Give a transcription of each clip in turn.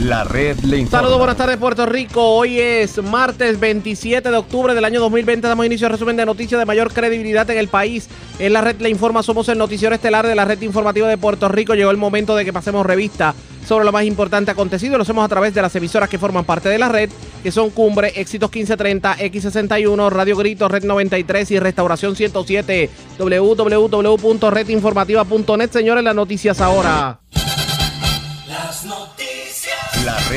La red le informa. Saludos, buenas tardes Puerto Rico. Hoy es martes 27 de octubre del año 2020. Damos inicio al resumen de noticias de mayor credibilidad en el país. En la red le informa, somos el noticiero estelar de la red informativa de Puerto Rico. Llegó el momento de que pasemos revista sobre lo más importante acontecido. Lo hacemos a través de las emisoras que forman parte de la red, que son Cumbre, Éxitos 1530, X61, Radio Grito, Red 93 y Restauración 107. www.redinformativa.net. Señores, las noticias ahora.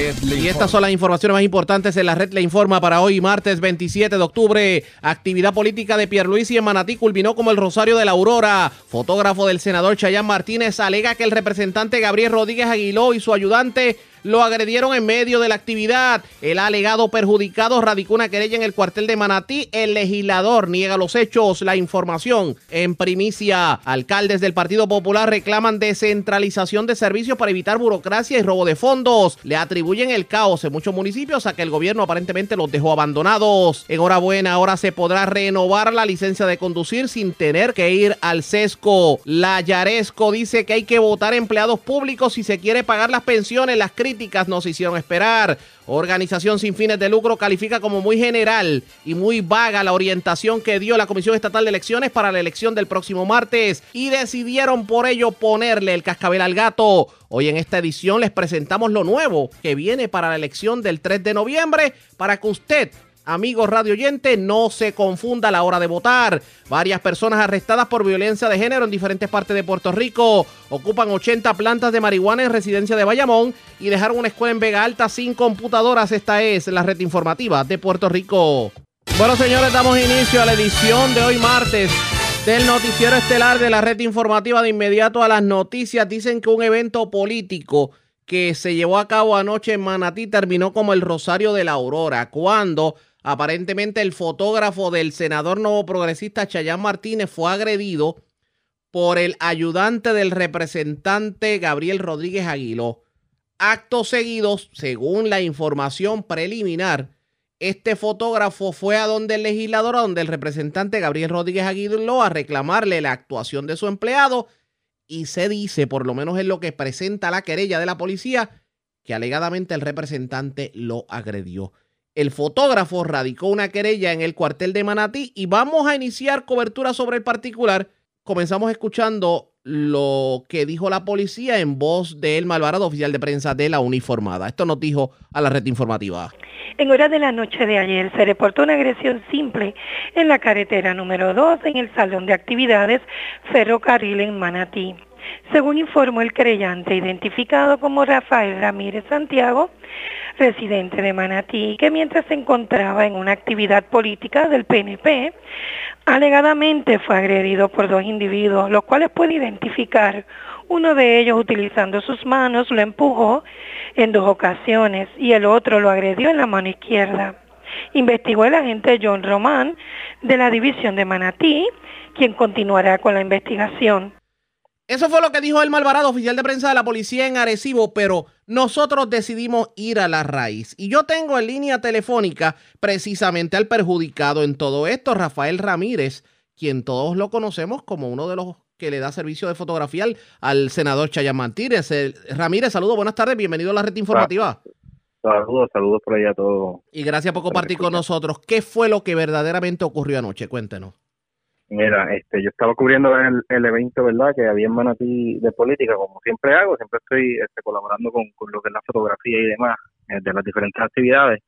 Red le Y estas son las informaciones más importantes en la red Le Informa para hoy, martes 27 de octubre. Actividad política de Pierluisi en Manatí culminó como el Rosario de la Aurora. Fotógrafo del senador Chayán Martínez alega que el representante Gabriel Rodríguez Aguiló y su ayudante lo agredieron en medio de la actividad. El alegado perjudicado radicó una querella en el cuartel de Manatí. El legislador niega los hechos. La información en primicia. Alcaldes del Partido Popular reclaman descentralización de servicios para evitar burocracia y robo de fondos. Le atribuyen el caos en muchos municipios a que el gobierno aparentemente los dejó abandonados. Enhorabuena, ahora se podrá renovar la licencia de conducir sin tener que ir al sesco. La Yaresco dice que hay que votar empleados públicos si se quiere pagar las pensiones. Las críticas no se hicieron esperar. Organización sin fines de lucro califica como muy general y muy vaga la orientación que dio la Comisión Estatal de Elecciones para la elección del próximo martes y decidieron por ello ponerle el cascabel al gato. Hoy en esta edición les presentamos lo nuevo que viene para la elección del 3 de noviembre para que usted Amigos radio oyente, no se confunda a la hora de votar. Varias personas arrestadas por violencia de género en diferentes partes de Puerto Rico. Ocupan 80 plantas de marihuana en residencia de Bayamón y dejaron una escuela en Vega Alta sin computadoras. Esta es la red informativa de Puerto Rico. Bueno, señores, damos inicio a la edición de hoy martes del noticiero estelar de la red informativa de inmediato a las noticias. Dicen que un evento político que se llevó a cabo anoche en Manatí terminó como el Rosario de la Aurora, cuando aparentemente el fotógrafo del senador nuevo progresista Chayán Martínez fue agredido por el ayudante del representante Gabriel Rodríguez Aguiló. Actos seguidos, según la información preliminar, este fotógrafo fue a donde el legislador, a donde el representante Gabriel Rodríguez Aguiló, a reclamarle la actuación de su empleado y se dice, por lo menos en lo que presenta la querella de la policía, que alegadamente el representante lo agredió. El fotógrafo radicó una querella en el cuartel de Manatí y vamos a iniciar cobertura sobre el particular. Comenzamos escuchando lo que dijo la policía en voz de El Malvarado, oficial de prensa de la uniformada. Esto nos dijo a la red informativa. En horas de la noche de ayer se reportó una agresión simple en la carretera número 2 en el salón de actividades Ferrocarril en Manatí. Según informó el creyente, identificado como Rafael Ramírez Santiago, residente de Manatí, que mientras se encontraba en una actividad política del PNP, alegadamente fue agredido por dos individuos, los cuales puede identificar. Uno de ellos, utilizando sus manos, lo empujó en dos ocasiones y el otro lo agredió en la mano izquierda. Investigó el agente John Román de la división de Manatí, quien continuará con la investigación. Eso fue lo que dijo el Malvarado, oficial de prensa de la policía en Arecibo, pero nosotros decidimos ir a la raíz. Y yo tengo en línea telefónica precisamente al perjudicado en todo esto, Rafael Ramírez, quien todos lo conocemos como uno de los que le da servicio de fotografía al, al senador Martínez. El- Ramírez, saludos, buenas tardes, bienvenido a la red informativa. Saludos, saludos por allá a todos. Y gracias por compartir con nosotros. ¿Qué fue lo que verdaderamente ocurrió anoche? Cuéntenos. Mira, este, yo estaba cubriendo el, el evento, ¿verdad? Que había en Manatí de política, como siempre hago, siempre estoy este, colaborando con, con lo que es la fotografía y demás, eh, de las diferentes actividades.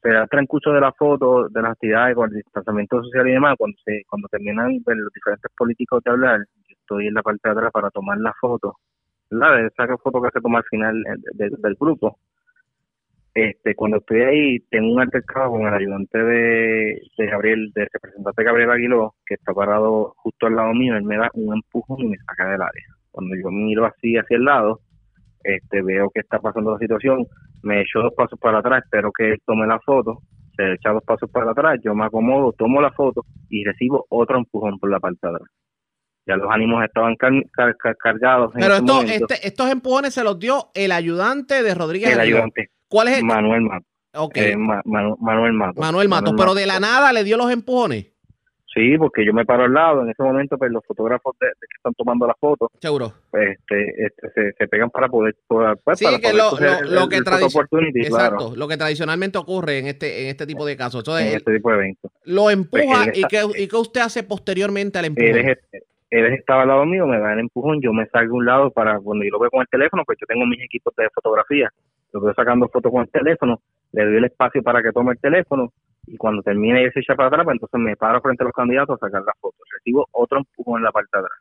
Pero al transcurso de la foto, de las actividades, con el distanciamiento social y demás, cuando se, cuando terminan pues, los diferentes políticos de hablar, yo estoy en la parte de atrás para tomar la foto, ¿verdad? De esa foto que se toma al final eh, de- de- del grupo. Este, cuando estoy ahí, tengo un altercado con el ayudante de, de Gabriel, del representante Gabriel Aguiló, que está parado justo al lado mío, él me da un empujón y me saca del área. Cuando yo miro así hacia el lado, este, veo que está pasando la situación, me echo dos pasos para atrás, espero que él tome la foto, se echa dos pasos para atrás, yo me acomodo, tomo la foto y recibo otro empujón por la parte de atrás. Ya los ánimos estaban car- car- car- cargados. en Pero esto, momento. este- estos empujones se los dio el ayudante de Rodríguez. el Aguiló. ayudante, ¿Cuál es el? Manuel Mato. Ok. eh, Ma- Manu- Manuel Mato. Manuel Matos, pero de la nada le dio los empujones. Sí, porque yo me paro al lado, en ese momento pues los fotógrafos de, de que están tomando la foto, Seguro. pues este, este, se, se pegan para poder, para, pues, Sí, para que poder lo, lo- el- lo que Exacto, claro, lo que tradicionalmente ocurre en este en este tipo de casos. Entonces, en este tipo de eventos. lo empuja Pues él y qué, y qué usted hace posteriormente al Él, empujón. es- él estaba al lado mío, me da el empujón, yo me salgo a un lado para cuando yo lo veo con el teléfono, pues yo tengo mis equipos de fotografía, lo veo sacando fotos con el teléfono, le doy el espacio para que tome el teléfono y cuando termine y se echa para atrás, pues entonces me paro frente a los candidatos a sacar las fotos. Recibo otro empujón en la parte de atrás.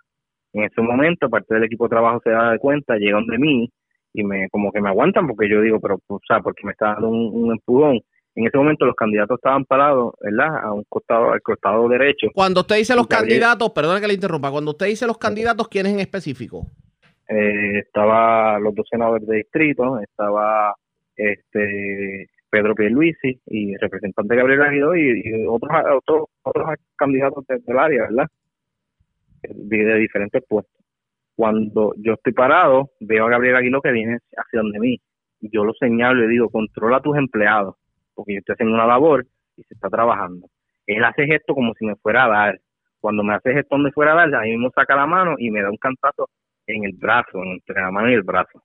En ese momento, parte del equipo de trabajo se da de cuenta, llegan de mí y me como que me aguantan porque yo digo, pero, o sea, porque me está dando un, un empujón. En ese momento los candidatos estaban parados, ¿verdad? A un costado, al costado derecho. Cuando usted dice los candidatos, perdona que le interrumpa, cuando usted dice los candidatos, ¿quiénes en específico? Eh, estaba los dos senadores de distrito, estaba este Pedro Pierluisi y el representante Gabriel Aguido y, otros otros otros candidatos de- del área, ¿verdad? De, de diferentes puestos. Cuando yo estoy parado, veo a Gabriel Aguilo que viene hacia donde mí. Y yo lo señalo y le digo, controla a tus empleados, porque yo estoy haciendo una labor y se está trabajando. Él hace gesto como si me fuera a dar. Cuando me hace gesto donde fuera a dar, ahí mismo saca la mano y me da un cantazo en el brazo, entre la mano y el brazo.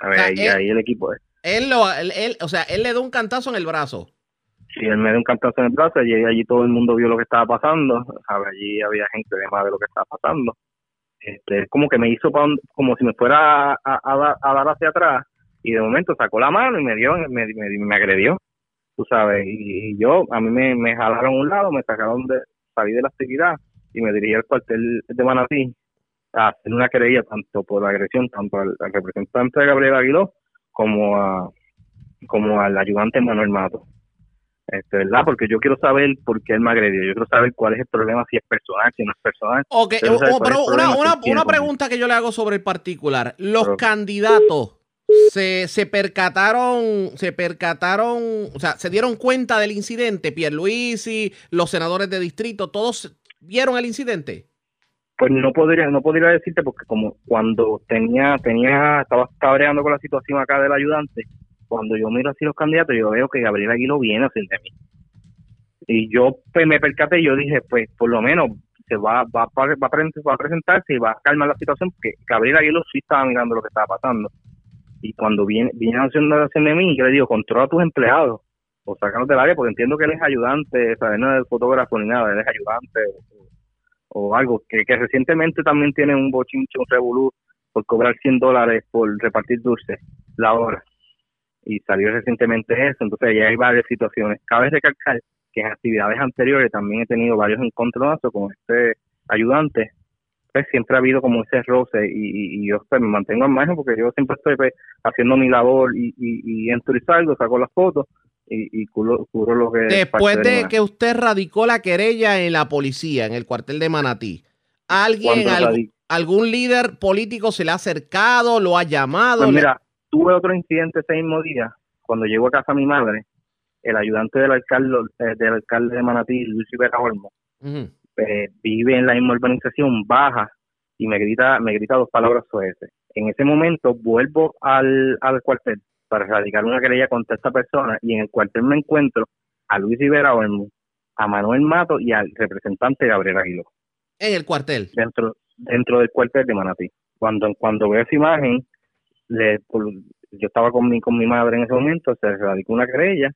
A ver, O sea, ahí, él- ahí el equipo. Él lo, él, él- o sea, él le da un cantazo en el brazo. Sí, él me dio un cantazo en el brazo y allí todo el mundo vio lo que estaba pasando. A ver, allí había gente de más de lo que estaba pasando. Este, es como que me hizo pa un- como si me fuera a, a- a dar- a dar hacia atrás y de momento sacó la mano y me dio, me, me, me agredió, tú sabes. Y, y yo, a mí me, me jalaron a un lado, me sacaron de, salí de la actividad y me dirigí al cuartel de Manatí a hacer una querella tanto por la agresión, tanto al, al representante Gabriel Aguiló como a como al ayudante Manuel Mato. Este, ¿verdad? Porque yo quiero saber por qué él me agredió, yo quiero saber cuál es el problema, si es personal, si no es personal. Ok, Pero, o- ¿sabes o- cuál es pero el una, una- una pregunta que yo le hago sobre el particular. Los Pero- candidatos se, se percataron, se percataron, o sea, se dieron cuenta del incidente. Pierluisi, los senadores de distrito, todos vieron el incidente. Pues no podría, no podría decirte porque como cuando tenía, tenía, estaba cabreando con la situación acá del ayudante, cuando yo miro así los candidatos, yo veo que Gabriel Aguilo viene hacia de mí. Y yo pues, me percaté y yo dije, pues por lo menos se va, va, va, va a presentarse y va a calmar la situación porque Gabriel Aguilo sí estaba mirando lo que estaba pasando. Y cuando viene, viene haciendo hacia de mí, yo le digo, controla a tus empleados o sácalos del área porque entiendo que él es ayudante, o sea, no es fotógrafo ni nada, él es ayudante o, o algo, que, recientemente también tiene un bochinche, un revolú por cobrar 100 dólares por repartir dulces la hora. Y salió recientemente eso, entonces ya hay varias situaciones. Cabe recalcar que en actividades anteriores también he tenido varios encontronazos con este ayudante. Pues siempre ha habido como ese roce y, y- y yo pues, me mantengo al margen porque yo siempre estoy pues, haciendo mi labor y, y, y entro y salgo, saco las fotos y, y cubro lo que es Después de que usted radicó la querella en la policía, en el cuartel de Manatí, ¿alguien, alg- algún líder político se le ha acercado, lo ha llamado? Pues le- mira, tuve otro incidente ese mismo día, cuando llego a casa mi madre, el ayudante del alcalde, eh, del alcalde de Manatí, Luis Rivera Olmo, eh, vive en la misma urbanización, baja y me grita, me grita dos palabras ese. En ese momento vuelvo al, al cuartel para radicar una querella contra esta persona y en el cuartel me encuentro a Luis Rivera Olmo, a Manuel Mato y al representante Gabriel Aguiló En el cuartel. dentro dentro del cuartel de Manatí. Cuando cuando veo esa imagen, le, yo estaba con mi con mi madre en ese momento, se radicó una querella,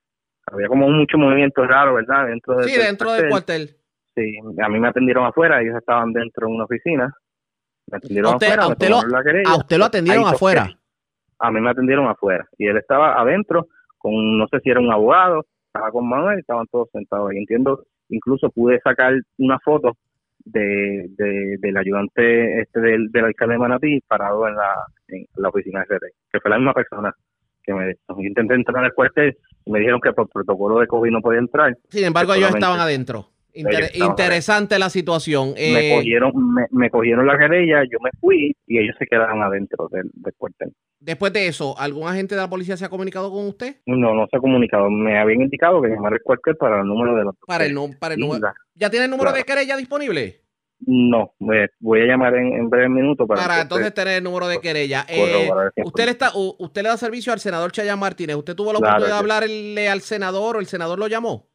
había como mucho movimiento raro, ¿verdad? Dentro del, Sí, dentro del cuartel. Sí, a mí me atendieron afuera, ellos estaban dentro de una oficina, me atendieron usted- afuera, a usted lo- tomaron la querella. A usted lo atendieron Ahí afuera. A mí me atendieron afuera y él estaba adentro con, no sé si era un abogado, estaba con Manuel, estaban todos sentados ahí. Entiendo, incluso pude sacar una foto de, de- del ayudante este del, del alcalde de Manatí parado en la, en la oficina de CRT, que fue la misma persona que me yo intenté entrar al cuartel y me dijeron que por protocolo de COVID no podía entrar. Sin embargo, ellos estaban adentro. Inter- interesante la situación. me Eh, cogieron me, me cogieron la querella, yo me fui y ellos se quedaron adentro del, del cuartel. después de eso, ¿algún agente de la policía se ha comunicado con usted? No, no se ha comunicado. Me habían indicado que llamar el cuartel para el número de los Para el, para el número. ¿Ya tiene el número claro. de querella disponible? No, voy a llamar en, en breve minuto para, Para entonces tener el número de querella. Eh, usted, le está, usted le da servicio al senador Chayan Martínez. ¿Usted tuvo la Claro, oportunidad de hablarle al senador o el senador lo llamó?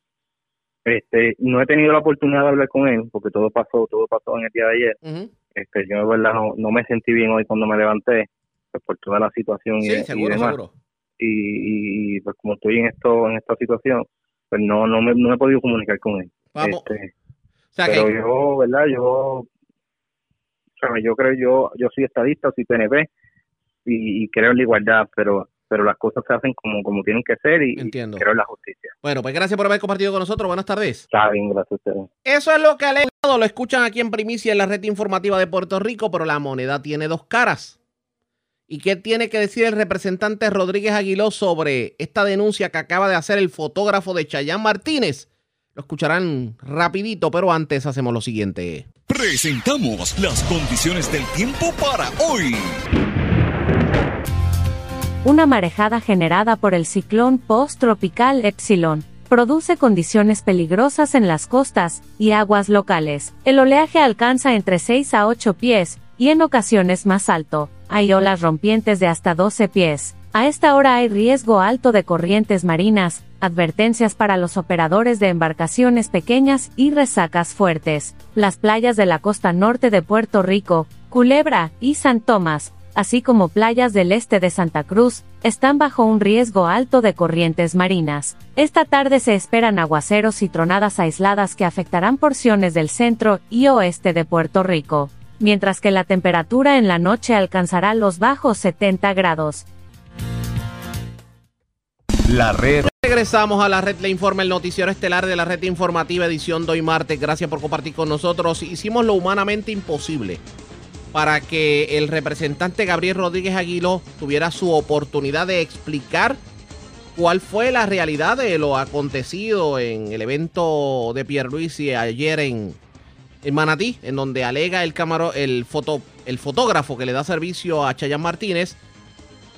Este, no he tenido la oportunidad de hablar con él porque todo pasó, todo pasó en el día de ayer. Ujú. Este, yo de verdad no, no me sentí bien hoy cuando me levanté pues, por toda la situación y, Sí, y seguro, demás. seguro. Y, y, y, pues como estoy en esto, en esta situación, pues no, no me, no me he podido comunicar con él. Vamos. Este, O sea pero que, yo, ¿verdad? Yo, ¿sabes? yo creo, yo, yo soy estadista, soy PNP y, y creo en la igualdad, pero pero las cosas se hacen como, como tienen que ser y, y Entiendo. creo en la justicia. bueno, pues gracias por haber compartido con nosotros. Buenas tardes. Está bien, gracias a ustedes. Eso es lo que ha alegado. Lo escuchan aquí en primicia en la red informativa de Puerto Rico, pero la moneda tiene dos caras. ¿Y qué tiene que decir el representante Rodríguez Aguiló sobre esta denuncia que acaba de hacer el fotógrafo de Chayán Martínez? Lo escucharán rapidito, pero antes hacemos lo siguiente. Presentamos las condiciones del tiempo para hoy. Una marejada generada por el ciclón post-tropical Epsilon produce condiciones peligrosas en las costas y aguas locales. El oleaje alcanza entre 6 a 8 pies y en ocasiones más alto. Hay olas rompientes de hasta 12 pies. A esta hora hay riesgo alto de corrientes marinas, advertencias para los operadores de embarcaciones pequeñas y resacas fuertes. Las playas de la costa norte de Puerto Rico, Culebra y San Tomás, así como playas del este de Santa Cruz, están bajo un riesgo alto de corrientes marinas. Esta tarde se esperan aguaceros y tronadas aisladas que afectarán porciones del centro y oeste de Puerto Rico, mientras que la temperatura en la noche alcanzará los bajos 70 grados. La red Regresamos a la red Le Informa, el noticiero estelar de la red informativa edición de hoy martes. Gracias por compartir con nosotros. Hicimos lo humanamente imposible para que el representante Gabriel Rodríguez Aguiló tuviera su oportunidad de explicar cuál fue la realidad de lo acontecido en el evento de Pierluisi ayer en, en Manatí, en donde alega el, camaro, el, foto, el fotógrafo que le da servicio a Chayan Martínez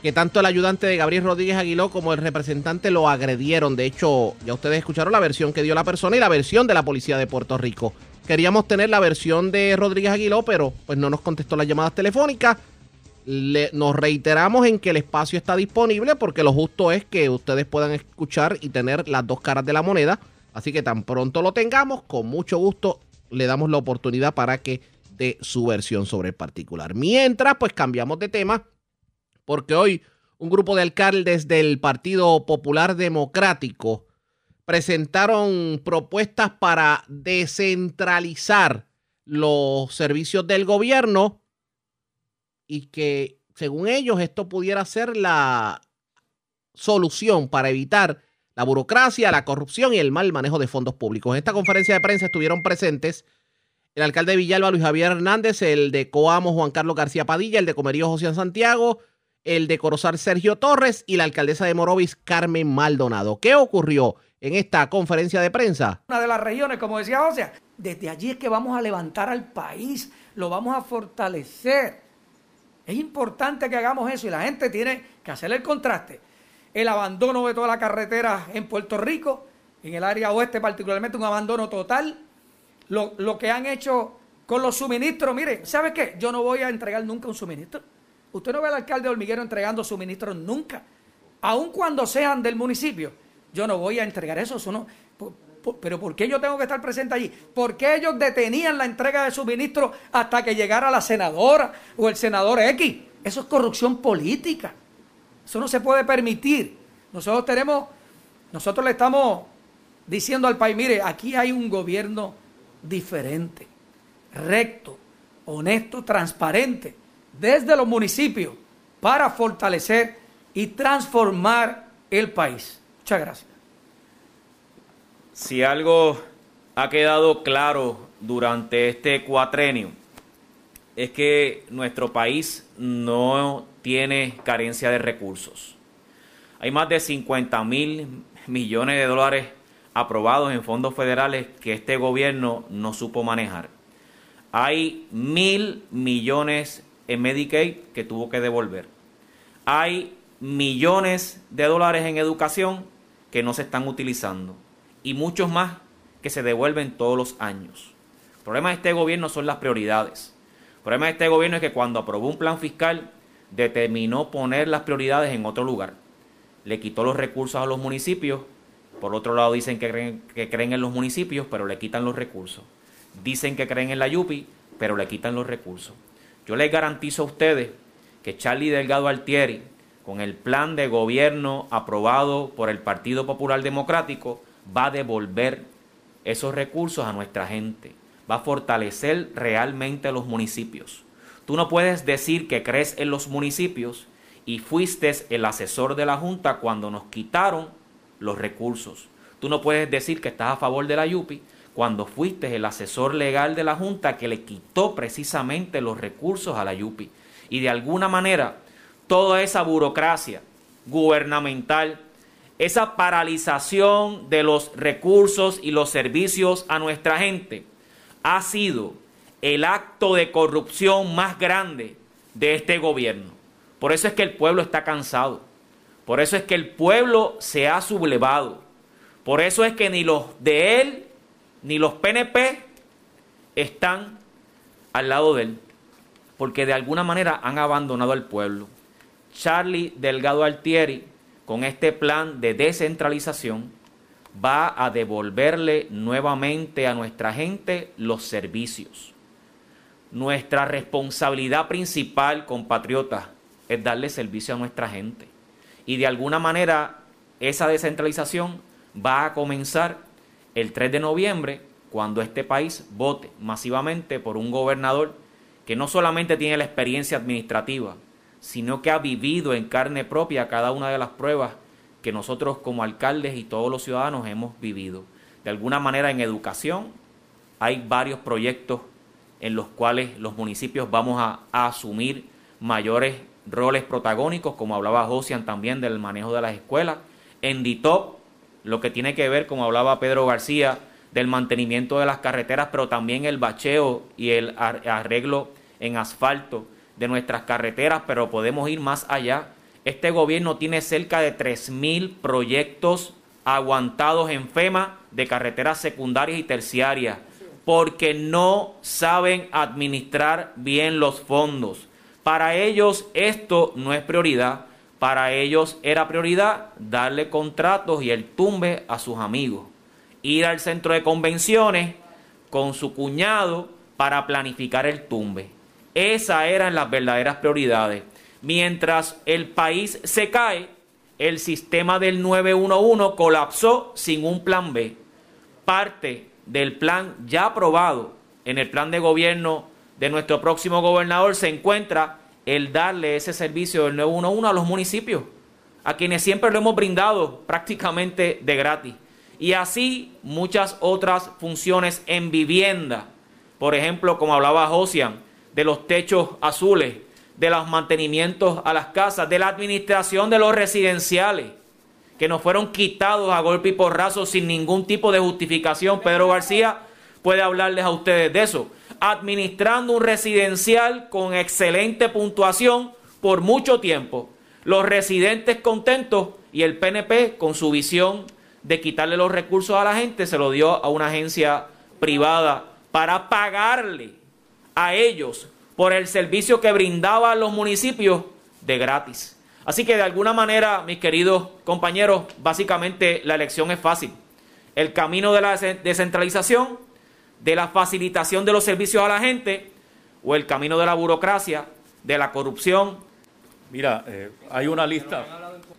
que tanto el ayudante de Gabriel Rodríguez Aguiló como el representante lo agredieron. De hecho, ya ustedes escucharon la versión que dio la persona y la versión de la policía de Puerto Rico. Queríamos tener la versión de Rodríguez Aguiló, pero pues no nos contestó las llamadas telefónicas. Le- nos reiteramos en que el espacio está disponible porque lo justo es que ustedes puedan escuchar y tener las dos caras de la moneda. Así que tan pronto lo tengamos, con mucho gusto le damos la oportunidad para que dé su versión sobre el particular. Mientras, pues cambiamos de tema porque hoy un grupo de alcaldes del Partido Popular Democrático presentaron propuestas para descentralizar los servicios del gobierno y que según ellos esto pudiera ser la solución para evitar la burocracia, la corrupción y el mal manejo de fondos públicos. En esta conferencia de prensa estuvieron presentes el alcalde de Villalba, Luis Javier Hernández, el de Coamo, Juan Carlos García Padilla, el de Comerío, José Santiago, el de Corozal, Sergio Torres y la alcaldesa de Morovis, Carmen Maldonado. ¿Qué ocurrió en esta conferencia de prensa? una de las regiones, como decía José, desde allí es que vamos a levantar al país, lo vamos a fortalecer. Es importante que hagamos eso y la gente tiene que hacer el contraste. El abandono de toda la carretera en Puerto Rico, en el área oeste particularmente, un abandono total. Lo, lo que han hecho con los suministros, mire, ¿sabe qué? Yo no voy a entregar nunca un suministro. Usted no ve al alcalde de Hormiguero entregando suministros nunca, aun cuando sean del municipio. Yo no voy a entregar eso, eso no. Pero ¿por qué yo tengo que estar presente allí? ¿Por qué ellos detenían la entrega de suministros hasta que llegara la senadora o el senador X? Eso es corrupción política. Eso no se puede permitir. Nosotros tenemos, nosotros le estamos diciendo al país, mire, aquí hay un gobierno diferente, recto, honesto, transparente, desde los municipios, para fortalecer y transformar el país. Muchas gracias. Si algo ha quedado claro durante este cuatrenio, es que nuestro país no tiene carencia de recursos. Hay más de 50 mil millones de dólares aprobados en fondos federales que este gobierno no supo manejar. Hay mil millones en Medicaid que tuvo que devolver. Hay millones de dólares en educación que no se están utilizando y muchos más que se devuelven todos los años. El problema de este gobierno son las prioridades. El problema de este gobierno es que cuando aprobó un plan fiscal determinó poner las prioridades en otro lugar. Le quitó los recursos a los municipios Por otro lado dicen que creen, que creen en los municipios, pero le quitan los recursos. Dicen que creen en la Yupi, pero le quitan los recursos. Yo les garantizo a ustedes que Charlie Delgado Altieri, con el plan de gobierno aprobado por el Partido Popular Democrático, va a devolver esos recursos a nuestra gente, va a fortalecer realmente los municipios. Tú no puedes decir que crees en los municipios y fuiste el asesor de la Junta cuando nos quitaron los recursos. Tú no puedes decir que estás a favor de la Yupi cuando fuiste el asesor legal de la Junta que le quitó precisamente los recursos a la Yupi. Y de alguna manera, toda esa burocracia gubernamental, esa paralización de los recursos y los servicios a nuestra gente, ha sido el acto de corrupción más grande de este gobierno. Por eso es que el pueblo está cansado. Por eso es que el pueblo se ha sublevado. Por eso es que ni los de él ni los PNP están al lado de él. Porque de alguna manera han abandonado al pueblo. Charlie Delgado Altieri, con este plan de descentralización, va a devolverle nuevamente a nuestra gente los servicios. Nuestra responsabilidad principal, compatriotas, es darle servicio a nuestra gente. Y de alguna manera esa descentralización va a comenzar el 3 de noviembre cuando este país vote masivamente por un gobernador que no solamente tiene la experiencia administrativa, sino que ha vivido en carne propia cada una de las pruebas que nosotros como alcaldes y todos los ciudadanos hemos vivido. De alguna manera en educación hay varios proyectos en los cuales los municipios vamos a, asumir mayores roles protagónicos, como hablaba Josian también del manejo de las escuelas. En DITOP, lo que tiene que ver, como hablaba Pedro García, del mantenimiento de las carreteras, pero también el bacheo y el arreglo en asfalto de nuestras carreteras, pero podemos ir más allá. Este gobierno tiene cerca de 3.000 proyectos aguantados en FEMA de carreteras secundarias y terciarias, porque no saben administrar bien los fondos. Para ellos esto no es prioridad. Para ellos era prioridad darle contratos y el tumbe a sus amigos. Ir al centro de convenciones con su cuñado para planificar el tumbe. Esas eran las verdaderas prioridades. Mientras el país se cae, el sistema del 911 colapsó sin un plan B. Parte del plan ya aprobado en el plan de gobierno de nuestro próximo gobernador se encuentra el darle ese servicio del 911 a los municipios, a quienes siempre lo hemos brindado prácticamente de gratis. Y así muchas otras funciones en vivienda. Por ejemplo, como hablaba Josian, de los techos azules, de los mantenimientos a las casas, de la administración de los residenciales, que nos fueron quitados a golpe y porrazo sin ningún tipo de justificación. Pedro García puede hablarles a ustedes de eso administrando un residencial con excelente puntuación por mucho tiempo. Los residentes contentos y el PNP con su visión de quitarle los recursos a la gente se lo dio a una agencia privada para pagarle a ellos por el servicio que brindaban los municipios de gratis. Así que de alguna manera, mis queridos compañeros, básicamente la elección es fácil. El camino de la descentralización de la facilitación de los servicios a la gente o el camino de la burocracia, de la corrupción. Mira, eh, hay una lista,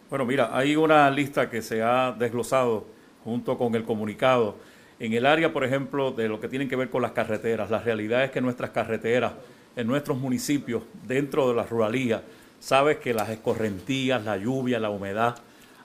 bueno, mira, hay una lista que se ha desglosado junto con el comunicado. En el área, por ejemplo, de lo que tiene que ver con las carreteras, la realidad es que nuestras carreteras, en nuestros municipios, dentro de la ruralía, sabes que las escorrentías, la lluvia, la humedad,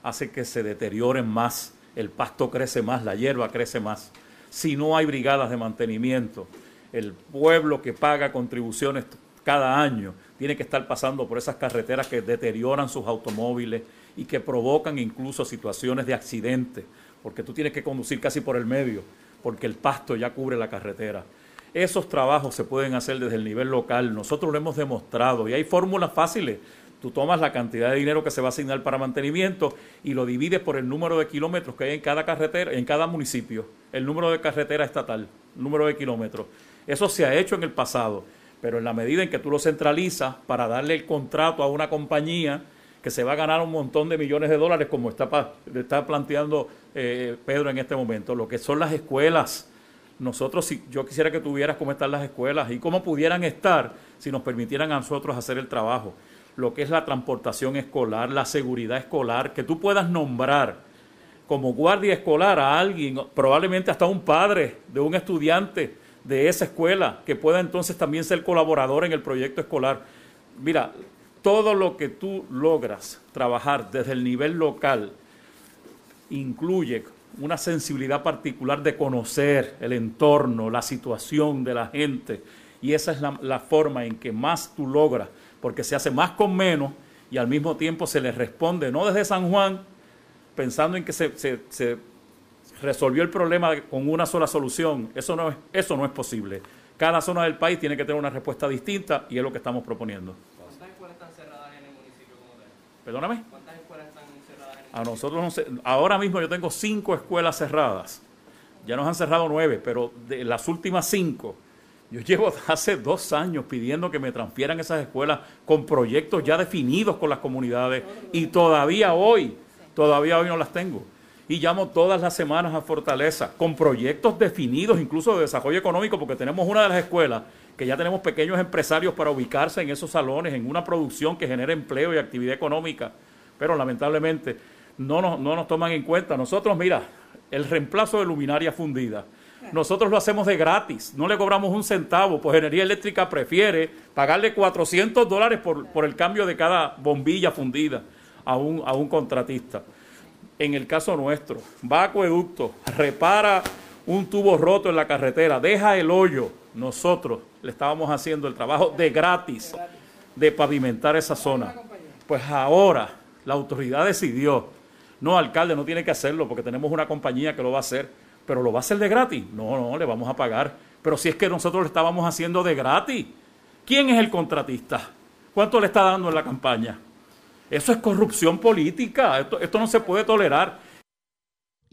hace que se deterioren más, el pasto crece más, la hierba crece más si no hay brigadas de mantenimiento. El pueblo que paga contribuciones cada año tiene que estar pasando por esas carreteras que deterioran sus automóviles y que provocan incluso situaciones de accidente, porque tú tienes que conducir casi por el medio, porque el pasto ya cubre la carretera. Esos trabajos se pueden hacer desde el nivel local, nosotros lo hemos demostrado y hay fórmulas fáciles. Tú tomas la cantidad de dinero que se va a asignar para mantenimiento y lo divides por el número de kilómetros que hay en cada carretera, en cada municipio, el número de carretera estatal, número de kilómetros. Eso se ha hecho en el pasado, pero en la medida en que tú lo centralizas para darle el contrato a una compañía que se va a ganar un montón de millones de dólares, como está, está planteando eh, Pedro en este momento, lo que son las escuelas. Nosotros, si yo quisiera que tuvieras cómo están las escuelas y cómo pudieran estar si nos permitieran a nosotros hacer el trabajo. Lo que es la transportación escolar, la seguridad escolar, que tú puedas nombrar como guardia escolar a alguien, probablemente hasta un padre de un estudiante de esa escuela, que pueda entonces también ser colaborador en el proyecto escolar. Mira, todo lo que tú logras trabajar desde el nivel local incluye una sensibilidad particular de conocer el entorno, la situación de la gente. Y esa es la, forma en que más tú logras, porque se hace más con menos y al mismo tiempo se le responde, no desde San Juan, pensando en que se, se, resolvió el problema con una sola solución. Eso no, es, eso no es posible. Cada zona del país tiene que tener una respuesta distinta y es lo que estamos proponiendo. Perdóname. ¿Cuántas escuelas están cerradas? A nosotros, ahora mismo yo tengo cinco escuelas cerradas. Ya nos han cerrado nueve, pero de las últimas cinco, yo llevo hace dos años pidiendo que me transfieran esas escuelas con proyectos ya definidos con las comunidades y todavía hoy, todavía hoy no las tengo. Y llamo todas las semanas a Fortaleza con proyectos definidos, incluso de desarrollo económico, porque tenemos una de las escuelas que ya tenemos pequeños empresarios para ubicarse en esos salones, en una producción que genere empleo y actividad económica, pero lamentablemente no nos, no nos toman en cuenta. Nosotros, mira, el reemplazo de luminaria fundida, nosotros lo hacemos de gratis, no le cobramos un centavo, pues Energía Eléctrica prefiere pagarle 400 dólares por, por el cambio de cada bombilla fundida a un, a un contratista. En el caso nuestro, va a acueducto, repara un tubo roto en la carretera, deja el hoyo, nosotros le estábamos haciendo el trabajo de gratis de pavimentar esa zona. Pues ahora la autoridad decidió, no, alcalde, no tiene que hacerlo porque tenemos una compañía que lo va a hacer, pero lo va a hacer de gratis. No, no, le vamos a pagar. Pero si es que nosotros lo estábamos haciendo de gratis, ¿quién es el contratista? ¿Cuánto le está dando en la campaña? Eso es corrupción política, esto, esto no se puede tolerar.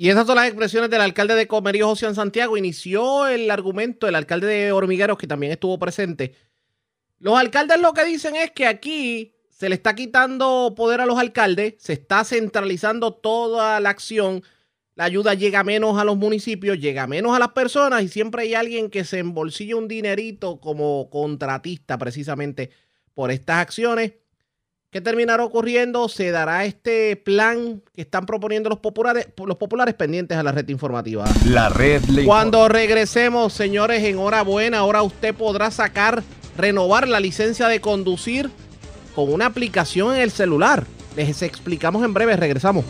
Y esas son las expresiones del alcalde de Comerío, José Santiago. Inició el argumento, el alcalde de Hormigueros, que también estuvo presente. Los alcaldes lo que dicen es que aquí se le está quitando poder a los alcaldes, se está centralizando toda la acción, la ayuda llega menos a los municipios, llega menos a las personas y siempre hay alguien que se embolsilla un dinerito como contratista precisamente por estas acciones. ¿Qué terminará ocurriendo? Se dará este plan que están proponiendo los populares, los populares pendientes a la red informativa. La red Cuando regresemos, señores, enhorabuena. Ahora usted podrá sacar, renovar la licencia de conducir con una aplicación en el celular. Les explicamos en breve. Regresamos.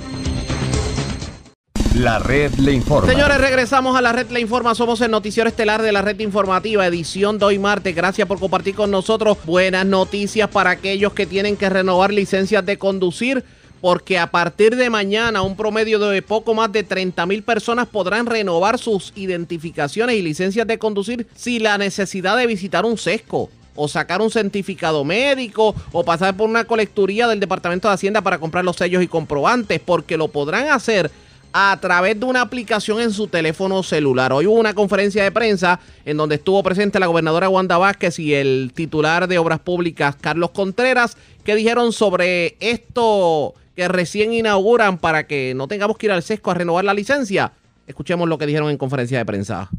La red le informa. Señores, regresamos a la red le informa. Somos el noticiero estelar de la red informativa, edición de hoy martes. Gracias por compartir con nosotros buenas noticias para aquellos que tienen que renovar licencias de conducir. Porque a partir de mañana, un promedio de poco más de 30 mil personas podrán renovar sus identificaciones y licencias de conducir sin la necesidad de visitar un sesco o sacar un certificado médico o pasar por una colecturía del Departamento de Hacienda para comprar los sellos y comprobantes, porque lo podrán hacer a través de una aplicación en su teléfono celular. Hoy hubo una conferencia de prensa en donde estuvo presente la gobernadora Wanda Vázquez y el titular de Obras Públicas Carlos Contreras, que dijeron sobre esto que recién inauguran para que no tengamos que ir al sesco a renovar la licencia. Escuchemos lo que dijeron en conferencia de prensa.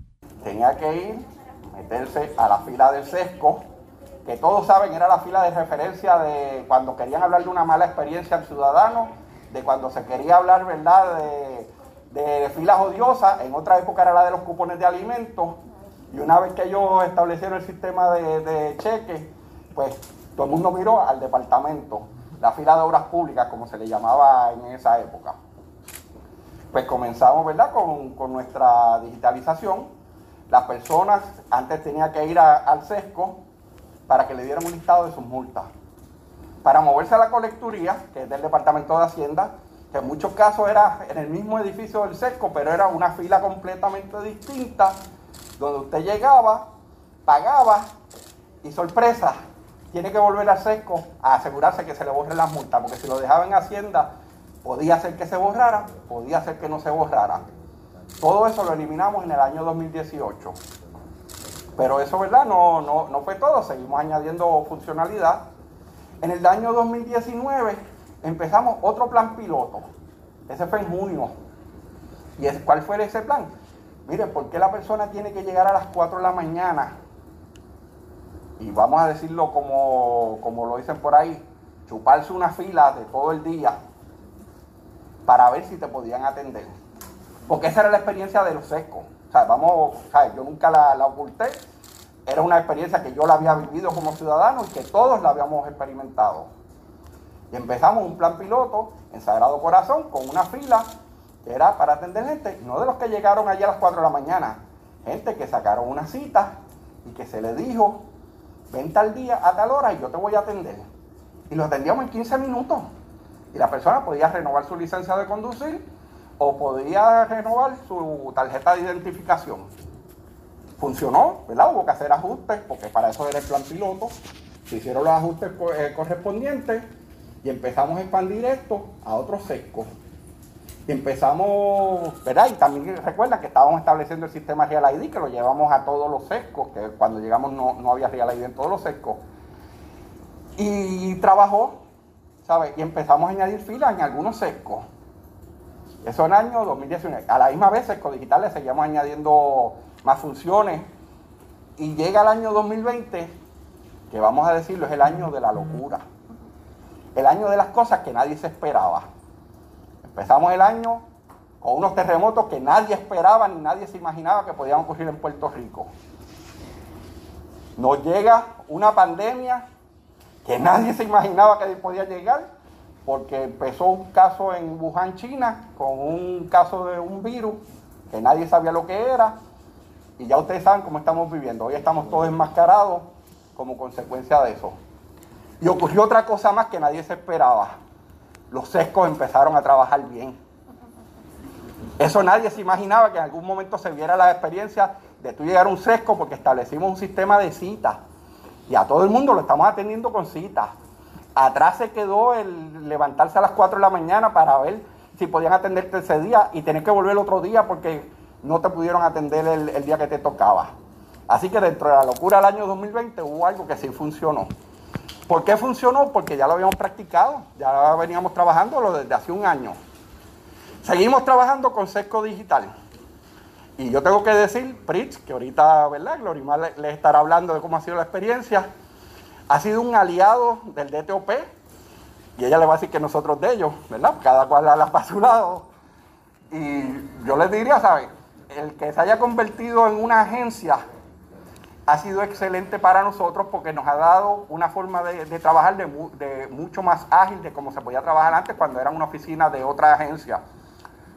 Tenía que ir, meterse a la fila del sesco, que todos saben era la fila de referencia de cuando querían hablar de una mala experiencia al ciudadano de cuando se quería hablar, ¿verdad?, de, filas odiosas, en otra época era la de los cupones de alimentos, y una vez que ellos establecieron el sistema de, de cheques, pues todo el mundo miró al departamento, la fila de obras públicas, como se le llamaba en esa época. Pues comenzamos, ¿verdad?, con, nuestra digitalización. Las personas antes tenían que ir al SESCO para que le dieran un listado de sus multas para moverse a la colecturía, que es del Departamento de Hacienda, que en muchos casos era en el mismo edificio del SESCO, pero era una fila completamente distinta, donde usted llegaba, pagaba y sorpresa, tiene que volver al SESCO a asegurarse que se le borre la multa, porque si lo dejaba en Hacienda, podía ser que se borrara, podía ser que no se borrara. Todo eso lo eliminamos en el año 2018. Pero eso, ¿verdad? No, no, no fue todo, seguimos añadiendo funcionalidad en el año 2019 empezamos otro plan piloto. Ese fue en junio. ¿Y cuál fue ese plan? Mire, ¿por qué la persona tiene que llegar a las 4 de la mañana? Y vamos a decirlo como, como lo dicen por ahí, chuparse una fila de todo el día para ver si te podían atender. Porque esa era la experiencia de los. O sea, vamos, yo nunca la oculté. Era una experiencia que yo la había vivido como ciudadano y que todos la habíamos experimentado. Y empezamos un plan piloto en Sagrado Corazón con una fila que era para atender gente, no de los que llegaron allí a las 4 de la mañana, gente que sacaron una cita y que se le dijo, ven tal día a tal hora y yo te voy a atender. Y lo atendíamos en 15 minutos. Y la persona podía renovar su licencia de conducir o podía renovar su tarjeta de identificación. Funcionó, ¿verdad? Hubo que hacer ajustes, porque para eso era el plan piloto. Se hicieron los ajustes eh, correspondientes y empezamos a expandir esto a otros secos. Y empezamos, ¿verdad? Y también recuerda que estábamos estableciendo el sistema Real ID, que lo llevamos a todos los sescos, que cuando llegamos no, no había Real ID en todos los sescos. Y trabajó, ¿sabes? Y empezamos a añadir filas en algunos sescos. Eso en el año 2019. A la misma vez, Sesco Digital le seguíamos añadiendo más funciones. Y llega el año 2020, que vamos a decirlo, es el año de la locura. El año de las cosas que nadie se esperaba. Empezamos el año con unos terremotos que nadie esperaba ni nadie se imaginaba que podían ocurrir en Puerto Rico. Nos llega una pandemia que nadie se imaginaba que podía llegar, porque empezó un caso en Wuhan, China, con un caso de un virus que nadie sabía lo que era, y ya ustedes saben cómo estamos viviendo. Hoy estamos todos enmascarados como consecuencia de eso. Y ocurrió otra cosa más que nadie se esperaba los sescos empezaron a trabajar bien. Eso nadie se imaginaba que en algún momento se viera la experiencia de tú llegar a un sesco porque establecimos un sistema de citas. Y a todo el mundo lo estamos atendiendo con citas. Atrás se quedó el levantarse a las 4 de la mañana para ver si podían atenderte ese día y tener que volver el otro día porque no te pudieron atender el, el día que te tocaba. Así que dentro de la locura del año 2020 hubo algo que sí funcionó. ¿Por qué funcionó? Porque ya lo habíamos practicado, ya veníamos trabajándolo desde hace un año. Seguimos trabajando con Sesco Digital. Y yo tengo que decir, Pritz, que ahorita, ¿verdad? Glorimar le, estará hablando de cómo ha sido la experiencia, ha sido un aliado del DTOP, y ella le va a decir que nosotros de ellos, ¿verdad? Cada cual la ha su lado. Y yo les diría, ¿sabes? El que se haya convertido en una agencia ha sido excelente para nosotros porque nos ha dado una forma de, trabajar de, mucho más ágil de como se podía trabajar antes cuando era una oficina de otra agencia.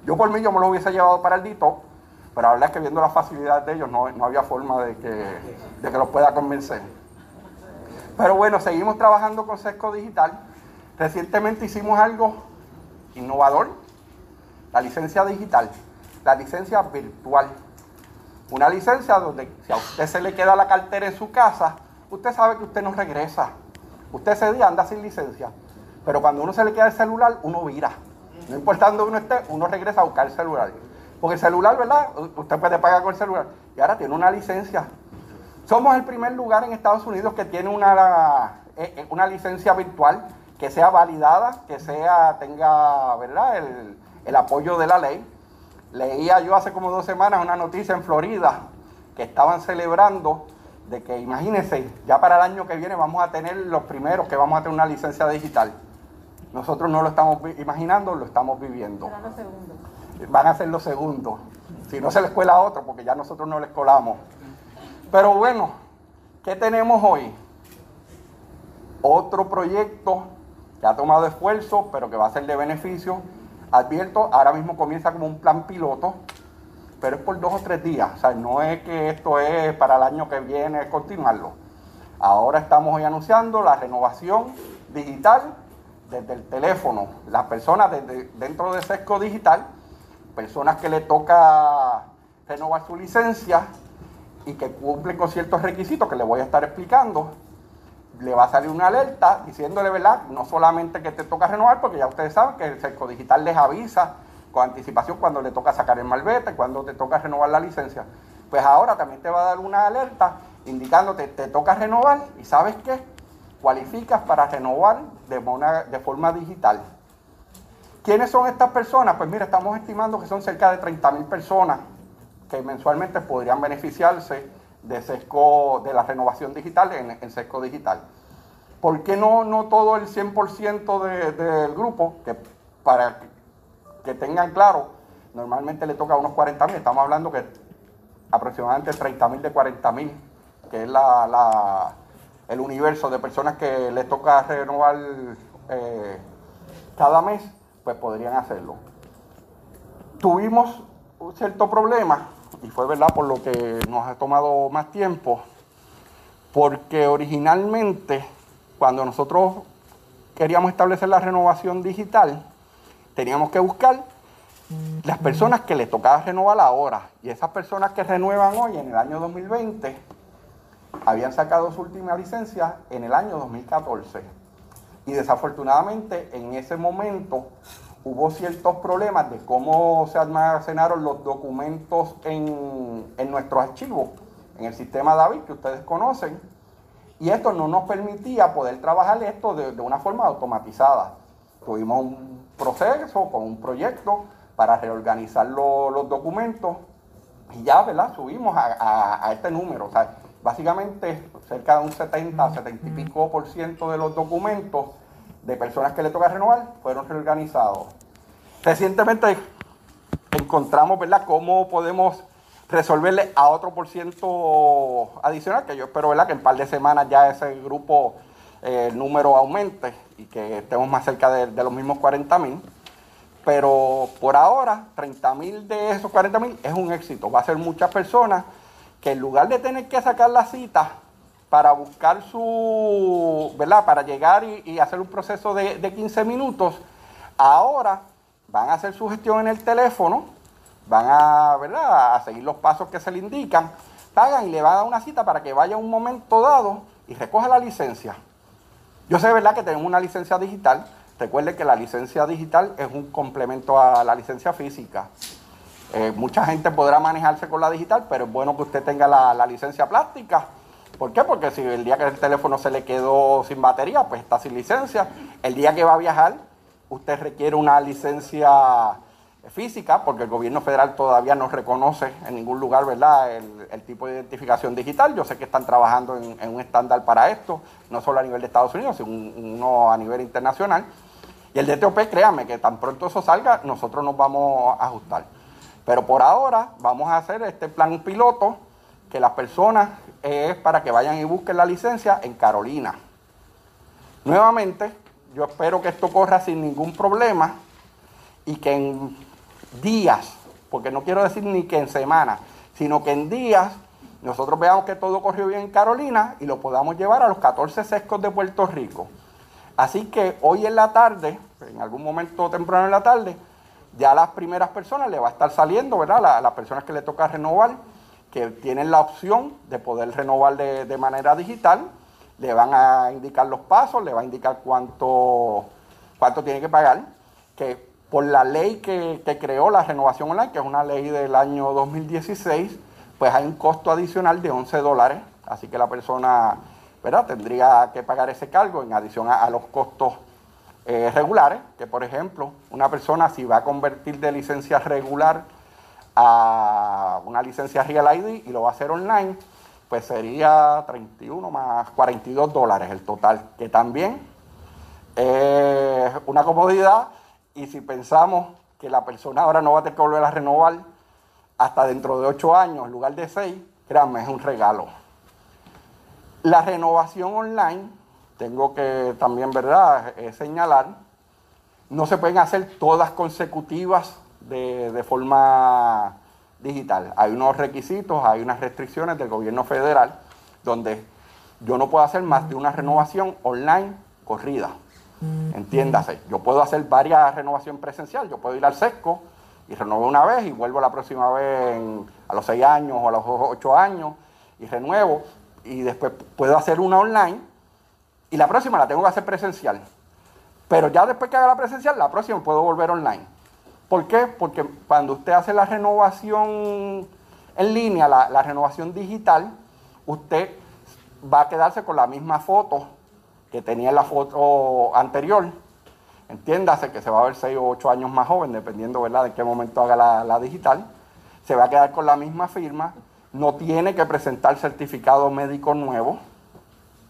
Yo por mí yo me lo hubiese llevado para el DITO, pero la verdad es que viendo la facilidad de ellos no, no había forma de que, de que los pueda convencer. Pero bueno, seguimos trabajando con Sesco Digital. Recientemente hicimos algo innovador, la licencia digital, la licencia virtual. Una licencia donde si a usted se le queda la cartera en su casa, usted sabe que usted no regresa. Usted ese día anda sin licencia. Pero cuando uno se le queda el celular, uno vira. No importa dónde uno esté, uno regresa a buscar el celular. Porque el celular, ¿verdad? Usted puede pagar con el celular. Y ahora tiene una licencia. Somos el primer lugar en Estados Unidos que tiene una, eh, eh, una licencia virtual que sea validada, que sea, tenga, ¿verdad? El, el apoyo de la ley. Leía yo hace como dos semanas una noticia en Florida que estaban celebrando de que imagínense, ya para el año que viene vamos a tener los primeros que vamos a tener una licencia digital. Nosotros no lo estamos imaginando, lo estamos viviendo. Van a ser los segundos. Si no se les cuela a otro, porque ya nosotros no les colamos. Pero bueno, ¿qué tenemos hoy? Otro proyecto que ha tomado esfuerzo, pero que va a ser de beneficio Advierto, ahora mismo comienza como un plan piloto, pero es por dos o tres días. O sea, no es que esto es para el año que viene, continuarlo. Ahora estamos hoy anunciando la renovación digital desde el teléfono. Las personas desde, dentro de Sesco Digital, personas que le toca renovar su licencia y que cumplen con ciertos requisitos que les voy a estar explicando, le va a salir una alerta diciéndole, ¿verdad? No solamente que te toca renovar, porque ya ustedes saben que el Cerco Digital les avisa con anticipación cuando le toca sacar el malvete, cuando te toca renovar la licencia. Pues ahora también te va a dar una alerta indicándote, te toca renovar y sabes qué, cualificas para renovar de, de forma digital. ¿Quiénes son estas personas? Pues mira, estamos estimando que son cerca de 30 mil personas que mensualmente podrían beneficiarse de sesco, de la renovación digital en, en sesco digital. ¿Por qué no, no todo el 100% de- del grupo? Que para que tengan claro, normalmente le toca a unos 40 mil, estamos hablando que aproximadamente 30 mil de 40 mil, que es la, la- el universo de personas que les toca renovar eh, cada mes, pues podrían hacerlo. Tuvimos un cierto problema, y fue verdad por lo que nos ha tomado más tiempo, porque originalmente cuando nosotros queríamos establecer la renovación digital, teníamos que buscar las personas que les tocaba renovar ahora. Y esas personas que renuevan hoy en el año 2020 habían sacado su última licencia en el año 2014. Y desafortunadamente en ese momento hubo ciertos problemas de cómo se almacenaron los documentos en, en nuestros archivos, en el sistema David que ustedes conocen. Y esto no nos permitía poder trabajar esto de, de una forma automatizada. Tuvimos un proceso con un proyecto para reorganizar lo- los documentos y ya, ¿verdad? Subimos a, a- a este número. O sea, básicamente cerca de un 70, 70 y pico por ciento de los documentos de personas que le toca renovar fueron reorganizados. Recientemente encontramos, ¿verdad?, cómo podemos resolverle a otro por ciento adicional, que yo espero, ¿verdad?, que en un par de semanas ya ese grupo, eh, el número aumente y que estemos más cerca de, de los mismos 40 mil. Pero por ahora, 30 mil de esos 40 mil es un éxito. Va a ser muchas personas que en lugar de tener que sacar la cita para buscar su, ¿verdad? Para llegar y, hacer un proceso de, de 15 minutos, ahora van a hacer su gestión en el teléfono, van a, ¿verdad? a seguir los pasos que se le indican, pagan y le van a dar una cita para que vaya un momento dado y recoja la licencia. Yo sé, ¿verdad?, que tenemos una licencia digital. Recuerde que la licencia digital es un complemento a la licencia física. Eh, mucha gente podrá manejarse con la digital, pero es bueno que usted tenga la, la licencia plástica. ¿Por qué? Porque si el día que el teléfono se le quedó sin batería, pues está sin licencia. El día que va a viajar, usted requiere una licencia física, porque el gobierno federal todavía no reconoce en ningún lugar, ¿verdad?, el, tipo de identificación digital. Yo sé que están trabajando en, un estándar para esto, no solo a nivel de Estados Unidos, sino un- uno a nivel internacional. Y el DTOP, créanme, que tan pronto eso salga, nosotros nos vamos a ajustar. Pero por ahora vamos a hacer este plan piloto, que las personas es para que vayan y busquen la licencia en Carolina. Nuevamente, yo espero que esto corra sin ningún problema y que en días, porque no quiero decir ni que en semanas, sino que en días nosotros veamos que todo corrió bien en Carolina y lo podamos llevar a los 14 sescos de Puerto Rico. Así que hoy en la tarde, en algún momento temprano en la tarde, ya a las primeras personas le va a estar saliendo, ¿verdad? La- las personas que le toca renovar, que tienen la opción de poder renovar de, de manera digital, le van a indicar los pasos, le va a indicar cuánto, cuánto tiene que pagar, que por la ley que, que creó la renovación online, que es una ley del año 2016, pues hay un costo adicional de 11 dólares, así que la persona ¿verdad? tendría que pagar ese cargo en adición a, los costos eh, regulares, que por ejemplo, una persona si va a convertir de licencia regular a una licencia Real ID y lo va a hacer online, pues sería 31 más 42 dólares el total, que también es una comodidad y si pensamos que la persona ahora no va a tener que volver a renovar hasta dentro de 8 años en lugar de 6, créanme, es un regalo. La renovación online, tengo que también, ¿verdad?, eh, señalar, no se pueden hacer todas consecutivas de, de forma digital. Hay unos requisitos, hay unas restricciones del gobierno federal donde yo no puedo hacer más de una renovación online corrida. Entiéndase, yo puedo hacer varias renovaciones presencial, yo puedo ir al SESCO y renovo una vez y vuelvo la próxima vez en- a los seis años o a los ocho años y renuevo y después puedo hacer una online y la próxima la tengo que hacer presencial. Pero ya después que haga la presencial, la próxima puedo volver online. ¿Por qué? Porque cuando usted hace la renovación en línea, la, renovación digital, usted va a quedarse con la misma foto que tenía en la foto anterior. entiéndase que se va a ver 6 o 8 años más joven, dependiendo ¿verdad? de qué momento haga la, digital, se va a quedar con la misma firma, no tiene que presentar certificado médico nuevo,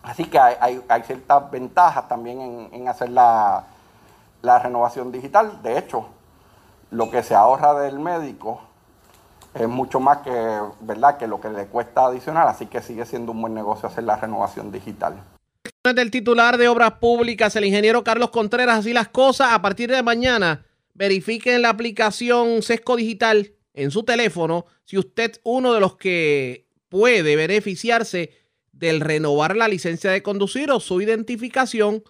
así que hay, ciertas ventajas también en, hacer la renovación digital. De hecho, lo que se ahorra del médico es mucho más que, ¿verdad? que lo que le cuesta adicional, así que sigue siendo un buen negocio hacer la renovación digital. Del titular de Obras Públicas, el ingeniero Carlos Contreras, así las cosas, a partir de mañana, verifiquen la aplicación Sesco Digital en su teléfono si usted es uno de los que puede beneficiarse del renovar la licencia de conducir o su identificación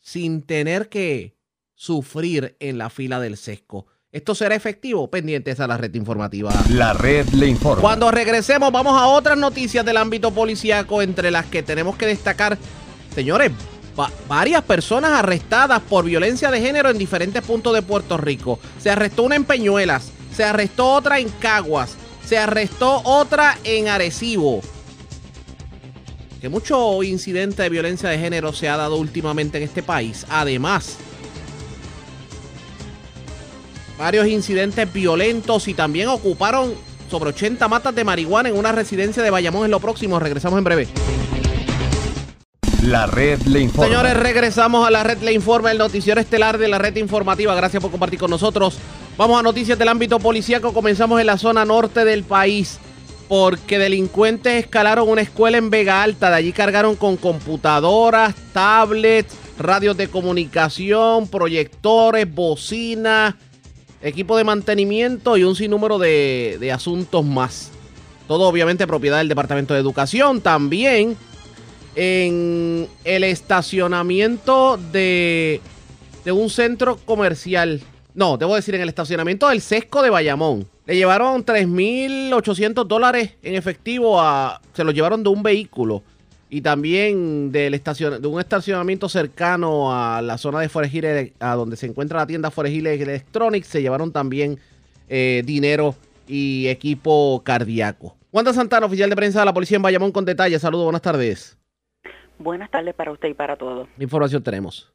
sin tener que sufrir en la fila del sesco. ¿Esto será efectivo? Pendientes a la red informativa. La red le informa. Cuando regresemos vamos a otras noticias del ámbito policíaco entre las que tenemos que destacar, señores, va varias personas arrestadas por violencia de género en diferentes puntos de Puerto Rico. Se arrestó una en Peñuelas, se arrestó otra en Caguas, se arrestó otra en Arecibo. Que mucho incidente de violencia de género se ha dado últimamente en este país. Además, varios incidentes violentos y también ocuparon sobre 80 matas de marihuana en una residencia de Bayamón en lo próximo. Regresamos en breve. La red le informa. Señores, regresamos a la red le informa, el noticiero estelar de la red informativa. Gracias por compartir con nosotros. Vamos a noticias del ámbito policíaco. Comenzamos en la zona norte del país porque delincuentes escalaron una escuela en Vega Alta. De allí cargaron con computadoras, tablets, radios de comunicación, proyectores, bocinas, equipo de mantenimiento y un sinnúmero de, de asuntos más. Todo obviamente propiedad del Departamento de Educación. También en el estacionamiento de, de un centro comercial. No, debo decir en el estacionamiento del Sesco de Bayamón. Le llevaron 3.800 dólares en efectivo a... Se lo llevaron de un vehículo. Y también del estacion, de un estacionamiento cercano a la zona de Forest Hill, a donde se encuentra la tienda Forest Hill Electronics, se llevaron también eh, dinero y equipo cardíaco. Wanda Santana, oficial de prensa de la policía en Bayamón, con detalles. Saludos, buenas tardes. Buenas tardes para usted y para todos. ¿Qué información tenemos?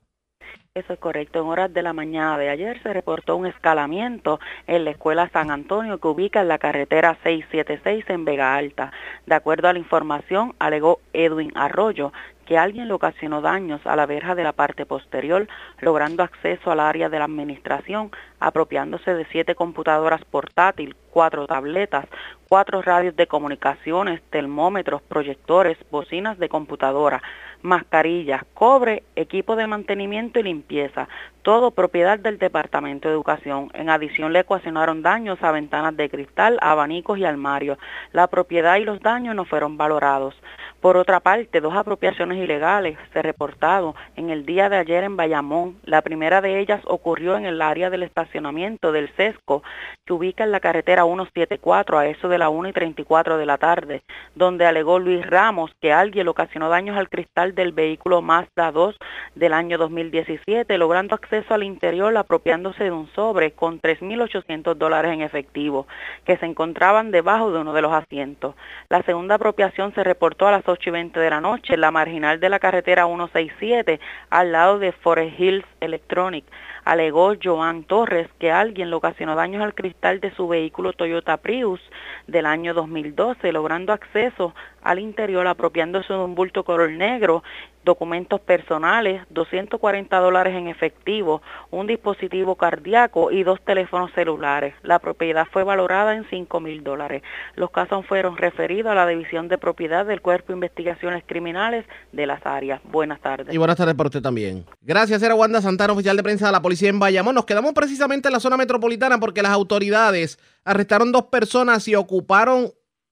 Eso es correcto. En horas de la mañana de ayer se reportó un escalamiento en la escuela San Antonio que ubica en la carretera 676 en Vega Alta. De acuerdo a la información, alegó Edwin Arroyo que alguien le ocasionó daños a la verja de la parte posterior, logrando acceso al área de la administración, apropiándose de siete computadoras portátil, cuatro tabletas, cuatro radios de comunicaciones, termómetros, proyectores, bocinas de computadora, mascarillas, cobre, equipo de mantenimiento y limpieza, todo propiedad del Departamento de Educación. En adición le ocasionaron daños a ventanas de cristal, abanicos y armarios. La propiedad y los daños no fueron valorados. Por otra parte, dos apropiaciones ilegales se reportaron en el día de ayer en Bayamón. La primera de ellas ocurrió en el área del estacionamiento del SESCO, que ubica en la carretera 174 a eso de la 1 y 34 de la tarde, donde alegó Luis Ramos que alguien le ocasionó daños al cristal del vehículo Mazda 2 del año 2017, logrando acceso al interior apropiándose de un sobre con 3.800 dólares en efectivo, que se encontraban debajo de uno de los asientos. La segunda apropiación se reportó a las 8 y 20 de la noche en la marginal de la carretera 167 al lado de Forest Hills Electronic. Alegó Joan Torres que alguien le ocasionó daños al cristal de su vehículo Toyota Prius del año 2012, logrando acceso al interior apropiándose de un bulto color negro, documentos personales, 240 dólares en efectivo, un dispositivo cardíaco y dos teléfonos celulares. La propiedad fue valorada en 5 mil dólares. Los casos fueron referidos a la División de Propiedad del Cuerpo de Investigaciones Criminales de las áreas. Buenas tardes. Y buenas tardes para usted también. Gracias, era Wanda Santana, oficial de prensa de la policía en Bayamón. Nos quedamos precisamente en la zona metropolitana porque las autoridades arrestaron dos personas y ocuparon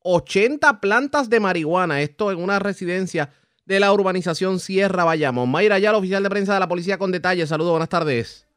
80 plantas de marihuana. Esto en una residencia de la urbanización Sierra Bayamón. Mayra ya oficial de prensa de la policía con detalles. Saludos, buenas tardes.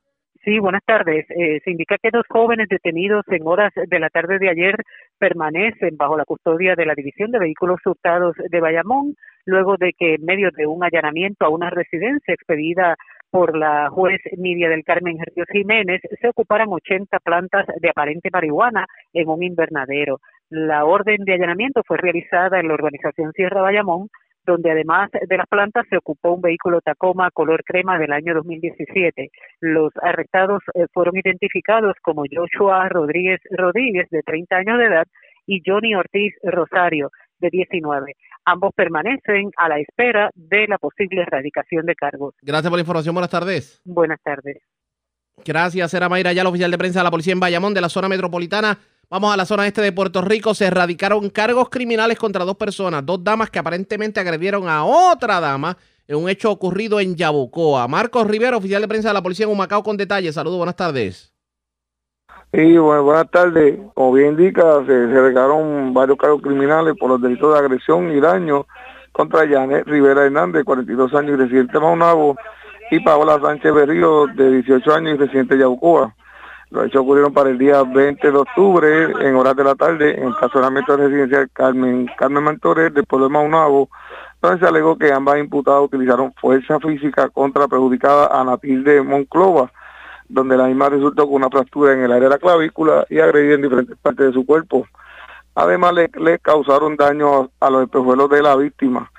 Sí, buenas tardes. Eh, se indica que dos jóvenes detenidos en horas de la tarde de ayer permanecen bajo la custodia de la División de Vehículos Hurtados de Bayamón, luego de que en medio de un allanamiento a una residencia expedida por la juez Nidia del Carmen Jiménez, se ocuparan 80 plantas de aparente marihuana en un invernadero. La orden de allanamiento fue realizada en la organización Sierra Bayamón, donde además de las plantas se ocupó un vehículo Tacoma color crema del año 2017. Los arrestados eh, fueron identificados como Joshua Rodríguez Rodríguez, de 30 años de edad, y Johnny Ortiz Rosario, de 19. Ambos permanecen a la espera de la posible erradicación de cargos. Gracias por la información. Buenas tardes. Buenas tardes. Gracias, era Mayra ya, oficial de prensa de la policía en Bayamón, de la zona metropolitana. Vamos a la zona este de Puerto Rico. Se erradicaron cargos criminales contra dos personas, dos damas que aparentemente agredieron a otra dama en un hecho ocurrido en Yabucoa. Marcos Rivera, oficial de prensa de la policía en Humacao, con detalles. Saludos, buenas tardes. Sí, bueno, buenas tardes. Como bien indica, se, se recaron varios cargos criminales por los delitos de agresión y daño contra Janet Rivera Hernández, 42 años y residente de Maunabo, y Paola Sánchez Berrío, de 18 años y residente de Yabucoa. Los hechos ocurrieron para el día 20 de octubre, en horas de la tarde, en el estacionamiento residencial Carmen, Carmen Mantores, del pueblo de Maunabo, donde se alegó que ambas imputadas utilizaron fuerza física contra la perjudicada Anatil de Monclova, donde la misma resultó con una fractura en el área de la clavícula y agredida en diferentes partes de su cuerpo. Además, le, le causaron daño a los espejuelos de la víctima.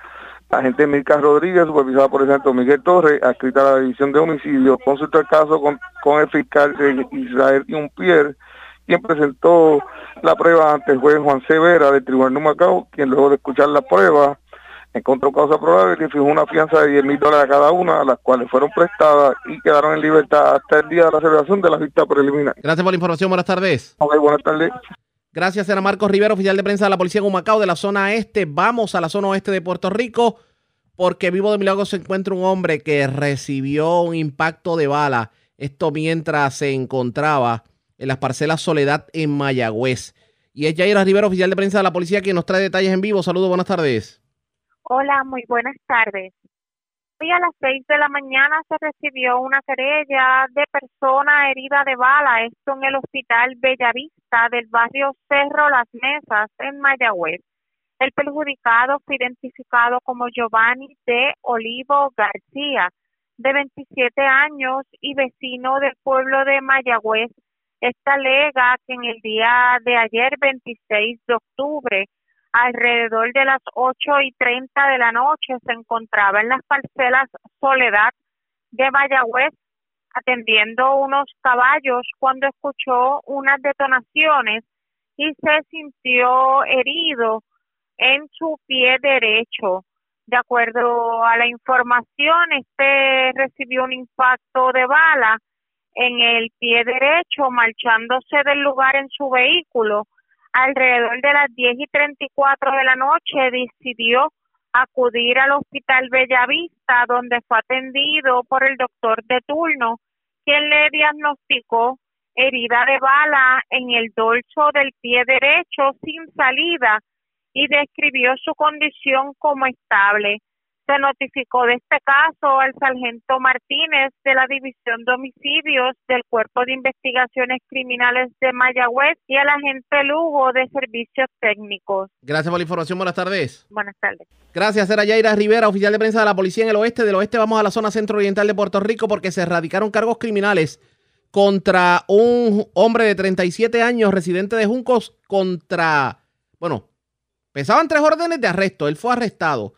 Agente Mirka Rodríguez, supervisada por el santo Miguel Torres, adscrita a la División de Homicidios, consultó el caso con, con el fiscal Israel Yumpier, quien presentó la prueba ante el juez Juan Severa del Tribunal de Macao, quien luego de escuchar la prueba encontró causa probable y fijó una fianza de 10 mil dólares a cada una, las cuales fueron prestadas y quedaron en libertad hasta el día de la celebración de la vista preliminar. Gracias por la información. Buenas tardes. Ok, buenas tardes. Gracias, era Marcos Rivera, oficial de prensa de la Policía de Humacao de la zona este. Vamos a la zona oeste de Puerto Rico porque vivo de milagro se encuentra un hombre que recibió un impacto de bala. Esto mientras se encontraba en las parcelas Soledad en Mayagüez. Y es Yaira Rivera, oficial de prensa de la policía, quien nos trae detalles en vivo. Saludos, buenas tardes. Hola, muy buenas tardes. Hoy a las seis de la mañana se recibió una querella de persona herida de bala, esto en el hospital Bellavista del barrio Cerro Las Mesas en Mayagüez. El perjudicado fue identificado como Giovanni de Olivo García, de 27 años y vecino del pueblo de Mayagüez. Esta alega que en el día de ayer, 26 de octubre, alrededor de las ocho y treinta de la noche se encontraba en las parcelas Soledad de Mayagüez atendiendo unos caballos cuando escuchó unas detonaciones y se sintió herido en su pie derecho. De acuerdo a la información, este recibió un impacto de bala en el pie derecho, marchándose del lugar en su vehículo alrededor de las 10 y 34 de la noche decidió acudir al hospital Bellavista donde fue atendido por el doctor de turno quien le diagnosticó herida de bala en el dorso del pie derecho sin salida y describió su condición como estable se notificó de este caso al sargento Martínez de la División de Homicidios del Cuerpo de Investigaciones Criminales de Mayagüez y al agente Lugo de Servicios Técnicos. Gracias por la información. Buenas tardes. Buenas tardes. Gracias, era Yaira Rivera, oficial de prensa de la policía en el oeste. Del oeste vamos a la zona centro-oriental de Puerto Rico porque se erradicaron cargos criminales contra un hombre de 37 años, residente de Juncos, contra, bueno, pesaban tres órdenes de arresto. Él fue arrestado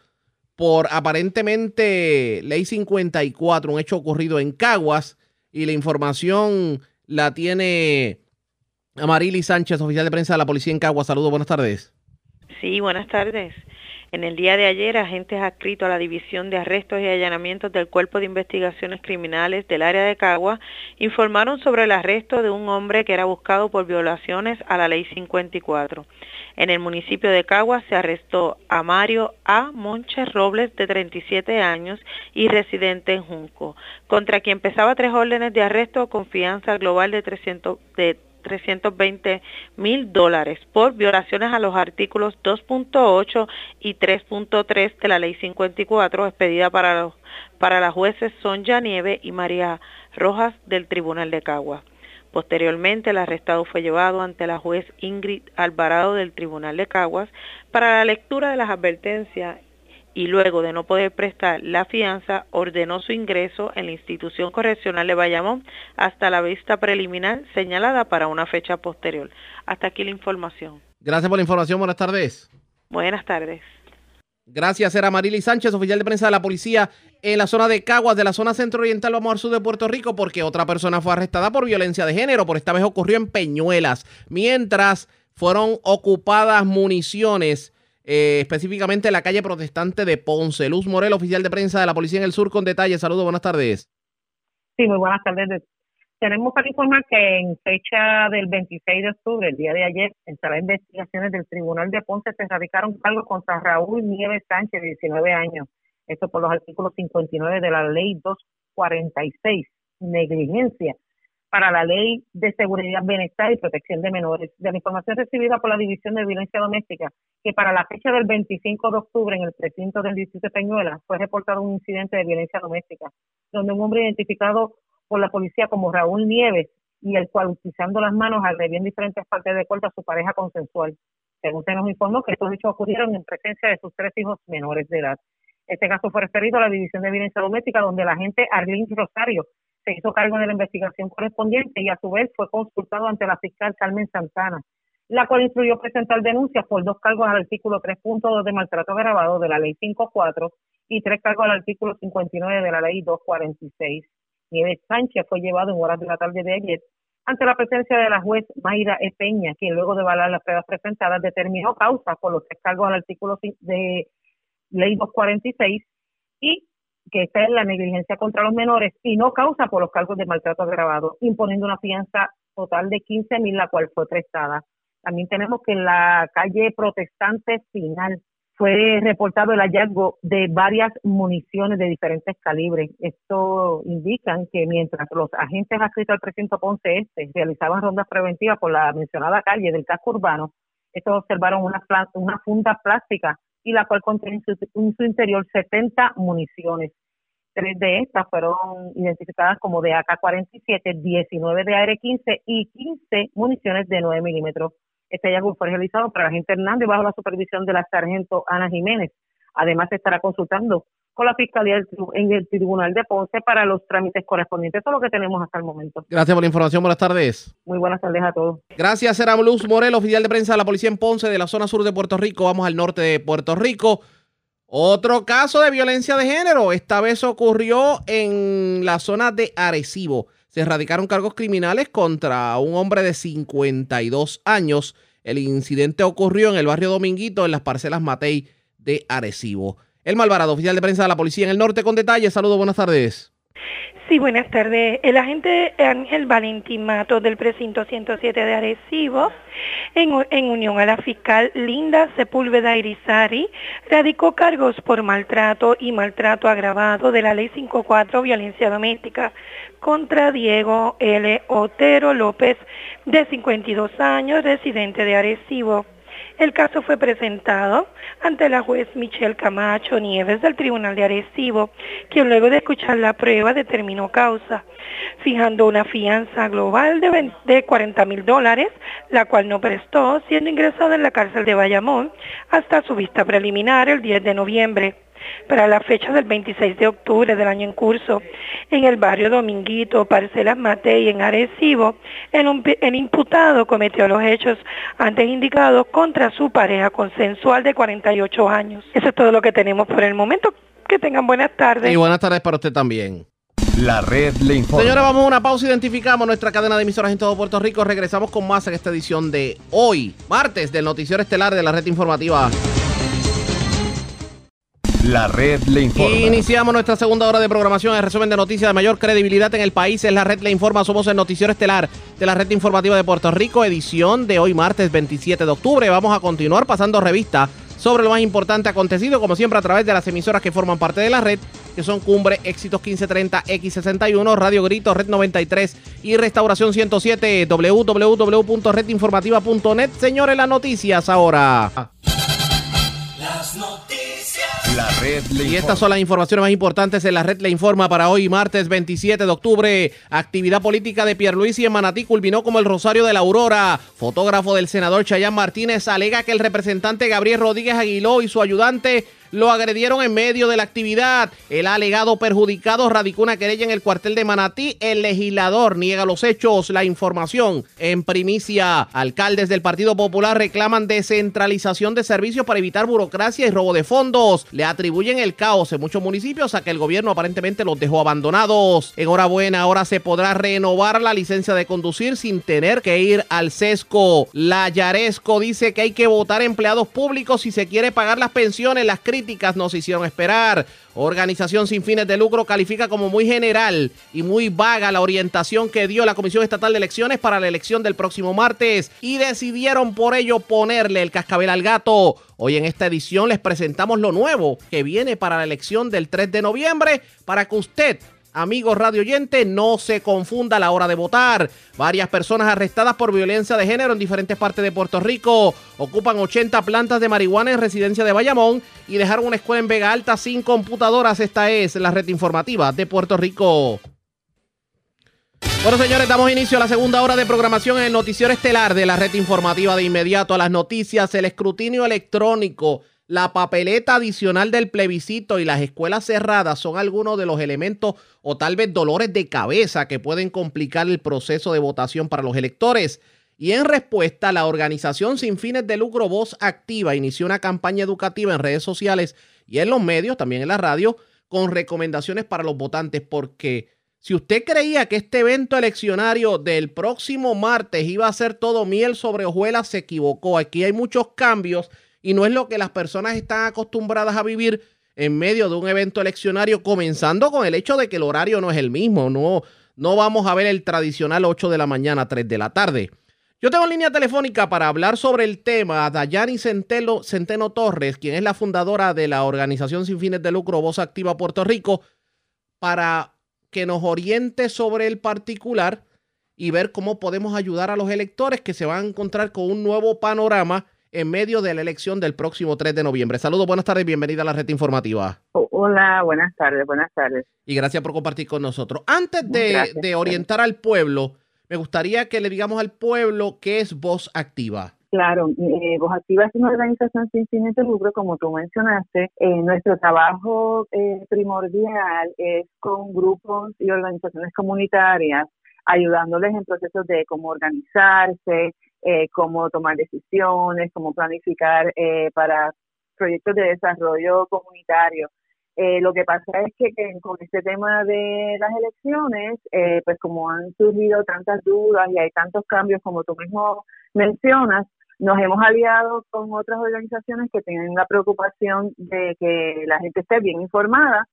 por aparentemente ley 54, un hecho ocurrido en Caguas, y la información la tiene Amarili Sánchez, oficial de prensa de la policía en Caguas. Saludos, buenas tardes. Sí, buenas tardes. En el día de ayer, agentes adscritos a la División de Arrestos y Allanamientos del Cuerpo de Investigaciones Criminales del área de Cagua informaron sobre el arresto de un hombre que era buscado por violaciones a la Ley 54. En el municipio de Cagua se arrestó a Mario A. Monches Robles, de 37 años y residente en Junco, contra quien pesaba tres órdenes de arresto con fianza global de 300 de 320 mil dólares por violaciones a los artículos 2.8 y 3.3 de la Ley 54 expedida para, los, para las jueces Sonja Nieve y María Rojas del Tribunal de Cagua. Posteriormente, el arrestado fue llevado ante la juez Ingrid Alvarado del Tribunal de Caguas para la lectura de las advertencias y luego de no poder prestar la fianza, ordenó su ingreso en la institución correccional de Bayamón hasta la vista preliminar señalada para una fecha posterior. Hasta aquí la información. Gracias por la información. Buenas tardes. Buenas tardes. Gracias, era Marily Sánchez, oficial de prensa de la policía en la zona de Caguas, de la zona centro-oriental, vamos al sur de Puerto Rico, porque otra persona fue arrestada por violencia de género, por esta vez ocurrió en Peñuelas, mientras fueron ocupadas municiones, eh, específicamente en la calle protestante de Ponce. Luz Morel, oficial de prensa de la policía en el sur, con detalles. Saludos, buenas tardes. Sí, muy buenas tardes. Tenemos para informar que en fecha del 26 de octubre, el día de ayer, en de investigaciones del Tribunal de Ponce se radicaron cargos contra Raúl Nieves Sánchez, de 19 años. Esto por los artículos 59 de la Ley 246, negligencia para la Ley de Seguridad, Bienestar y Protección de Menores. De la información recibida por la División de Violencia Doméstica, que para la fecha del 25 de octubre en el precinto del Distrito de Peñuela fue reportado un incidente de violencia doméstica, donde un hombre identificado por la policía como Raúl Nieves y el cual utilizando las manos agredió en diferentes partes de cuerpo a su pareja consensual. Según se nos informó que estos hechos ocurrieron en presencia de sus tres hijos menores de edad. Este caso fue referido a la División de Violencia Doméstica, donde la agente Arlene Rosario se hizo cargo de la investigación correspondiente y a su vez fue consultado ante la fiscal Carmen Santana, la cual instruyó presentar denuncias por dos cargos al artículo 3.2 de maltrato agravado de la ley 5.4 y tres cargos al artículo 59 de la ley 246. Nieves Sánchez fue llevado en horas de la tarde de ayer ante la presencia de la juez Mayra E. Peña, quien luego de evaluar las pruebas presentadas determinó causa por los tres cargos al artículo de ley 246 y que esta es la negligencia contra los menores y no causa por los cargos de maltrato agravado, imponiendo una fianza total de 15 mil, la cual fue prestada. También tenemos que en la calle protestante final fue reportado el hallazgo de varias municiones de diferentes calibres. Esto indica que mientras los agentes adscritos al precinto Ponce Este realizaban rondas preventivas por la mencionada calle del casco urbano, estos observaron una, una funda plástica y la cual contiene en su, en su interior 70 municiones. Tres de estas fueron identificadas como de AK-47, 19 de AR-15 y 15 municiones de 9 milímetros. Este hallazgo fue realizado por la agente Hernández bajo la supervisión de la sargento Ana Jiménez. Además, se estará consultando con la Fiscalía en el Tribunal de Ponce para los trámites correspondientes. Eso es lo que tenemos hasta el momento. Gracias por la información. Buenas tardes. Muy buenas tardes a todos. Gracias, era Luz Morel, oficial de prensa de la Policía en Ponce, de la zona sur de Puerto Rico. Vamos al norte de Puerto Rico. Otro caso de violencia de género. Esta vez ocurrió en la zona de Arecibo. Se erradicaron cargos criminales contra un hombre de 52 años. El incidente ocurrió en el barrio Dominguito, en las parcelas Matei de Arecibo. El Malvarado, oficial de prensa de la policía en el norte, con detalles. Saludos, buenas tardes. Sí, buenas tardes. El agente Ángel Valentín del precinto 107 de Arecibo, en, en, unión a la fiscal Linda Sepúlveda Irizarry, radicó cargos por maltrato y maltrato agravado de la Ley 54 Violencia Doméstica contra Diego L. Otero López, de 52 años, residente de Arecibo. El caso fue presentado ante la juez Michelle Camacho Nieves del Tribunal de Arecibo, quien luego de escuchar la prueba determinó causa, fijando una fianza global de, de 40 mil dólares, la cual no prestó, siendo ingresado en la cárcel de Bayamón hasta su vista preliminar el 10 de noviembre para la fecha del 26 de octubre del año en curso, en el barrio Dominguito, Parcelas Matei, en Arecibo, el, el imputado cometió los hechos antes indicados contra su pareja consensual de 48 años. Eso es todo lo que tenemos por el momento. Que tengan buenas tardes. Y buenas tardes para usted también. La red le informa. Señora, vamos a una pausa. Identificamos nuestra cadena de emisoras en todo Puerto Rico. Regresamos con más en esta edición de hoy, martes, del Noticiero Estelar de la Red Informativa. La red le informa. Iniciamos nuestra segunda hora de programación. El resumen de noticias de mayor credibilidad en el país es la red le informa. Somos el noticiero estelar de la red informativa de Puerto Rico, edición de hoy martes 27 de octubre. Vamos a continuar pasando revista sobre lo más importante acontecido, como siempre a través de las emisoras que forman parte de la red, que son Cumbre, Éxitos 1530, X61, Radio Grito, Red 93 y Restauración 107, www.redinformativa.net. Señores, las noticias ahora. Las noticias. La red le Y estas son las informaciones más importantes en la red le informa para hoy, martes 27 de octubre. Actividad política de Pierluisi en Manatí culminó como el Rosario de la Aurora. Fotógrafo del senador Chayán Martínez alega que el representante Gabriel Rodríguez Aguiló y su ayudante lo agredieron en medio de la actividad. El alegado perjudicado radicó una querella en el cuartel de Manatí. El legislador niega los hechos. La información en primicia. Alcaldes del Partido Popular reclaman descentralización de servicios para evitar burocracia y robo de fondos. Le atribuyen el caos en muchos municipios a que el gobierno aparentemente los dejó abandonados. Enhorabuena, ahora se podrá renovar la licencia de conducir sin tener que ir al sesco. La Yaresco dice que hay que votar empleados públicos si se quiere pagar las pensiones. Las críticas nos hicieron esperar. Organización sin fines de lucro califica como muy general y muy vaga la orientación que dio la Comisión Estatal de Elecciones para la elección del próximo martes y decidieron por ello ponerle el cascabel al gato. Hoy en esta edición les presentamos lo nuevo que viene para la elección del 3 de noviembre para que usted Amigos radio oyente, no se confunda a la hora de votar. Varias personas arrestadas por violencia de género en diferentes partes de Puerto Rico. Ocupan 80 plantas de marihuana en residencia de Bayamón y dejaron una escuela en Vega Alta sin computadoras. Esta es la red informativa de Puerto Rico. Bueno, señores, damos inicio a la segunda hora de programación en el noticiero estelar de la red informativa de inmediato a las noticias, el escrutinio electrónico la papeleta adicional del plebiscito y las escuelas cerradas son algunos de los elementos o tal vez dolores de cabeza que pueden complicar el proceso de votación para los electores. Y en respuesta, la organización sin fines de lucro Voz Activa inició una campaña educativa en redes sociales y en los medios, también en la radio, con recomendaciones para los votantes, porque si usted creía que este evento eleccionario del próximo martes iba a ser todo miel sobre hojuelas, se equivocó. Aquí hay muchos cambios y no es lo que las personas están acostumbradas a vivir en medio de un evento eleccionario, comenzando con el hecho de que el horario no es el mismo, no, no vamos a ver el tradicional 8 de la mañana, 3 de la tarde. Yo tengo en línea telefónica para hablar sobre el tema a Dayani Centeno, Centeno Torres, quien es la fundadora de la organización sin fines de lucro Voz Activa Puerto Rico, para que nos oriente sobre el particular y ver cómo podemos ayudar a los electores que se van a encontrar con un nuevo panorama en medio de la elección del próximo 3 de noviembre. Saludos, buenas tardes, bienvenida a la red informativa. Hola, buenas tardes, buenas tardes. Y gracias por compartir con nosotros. Antes de, orientar al pueblo, me gustaría que le digamos al pueblo qué es Voz Activa. Claro, eh, Voz Activa es una organización sin fines de lucro, como tú mencionaste. Eh, nuestro trabajo eh, primordial es con grupos y organizaciones comunitarias, ayudándoles en procesos de cómo organizarse, eh, cómo tomar decisiones, cómo planificar eh, para proyectos de desarrollo comunitario. Eh, lo que pasa es que, con este tema de las elecciones, eh, pues como han surgido tantas dudas y hay tantos cambios como tú mismo mencionas, nos hemos aliado con otras organizaciones que tienen la preocupación de que la gente esté bien informada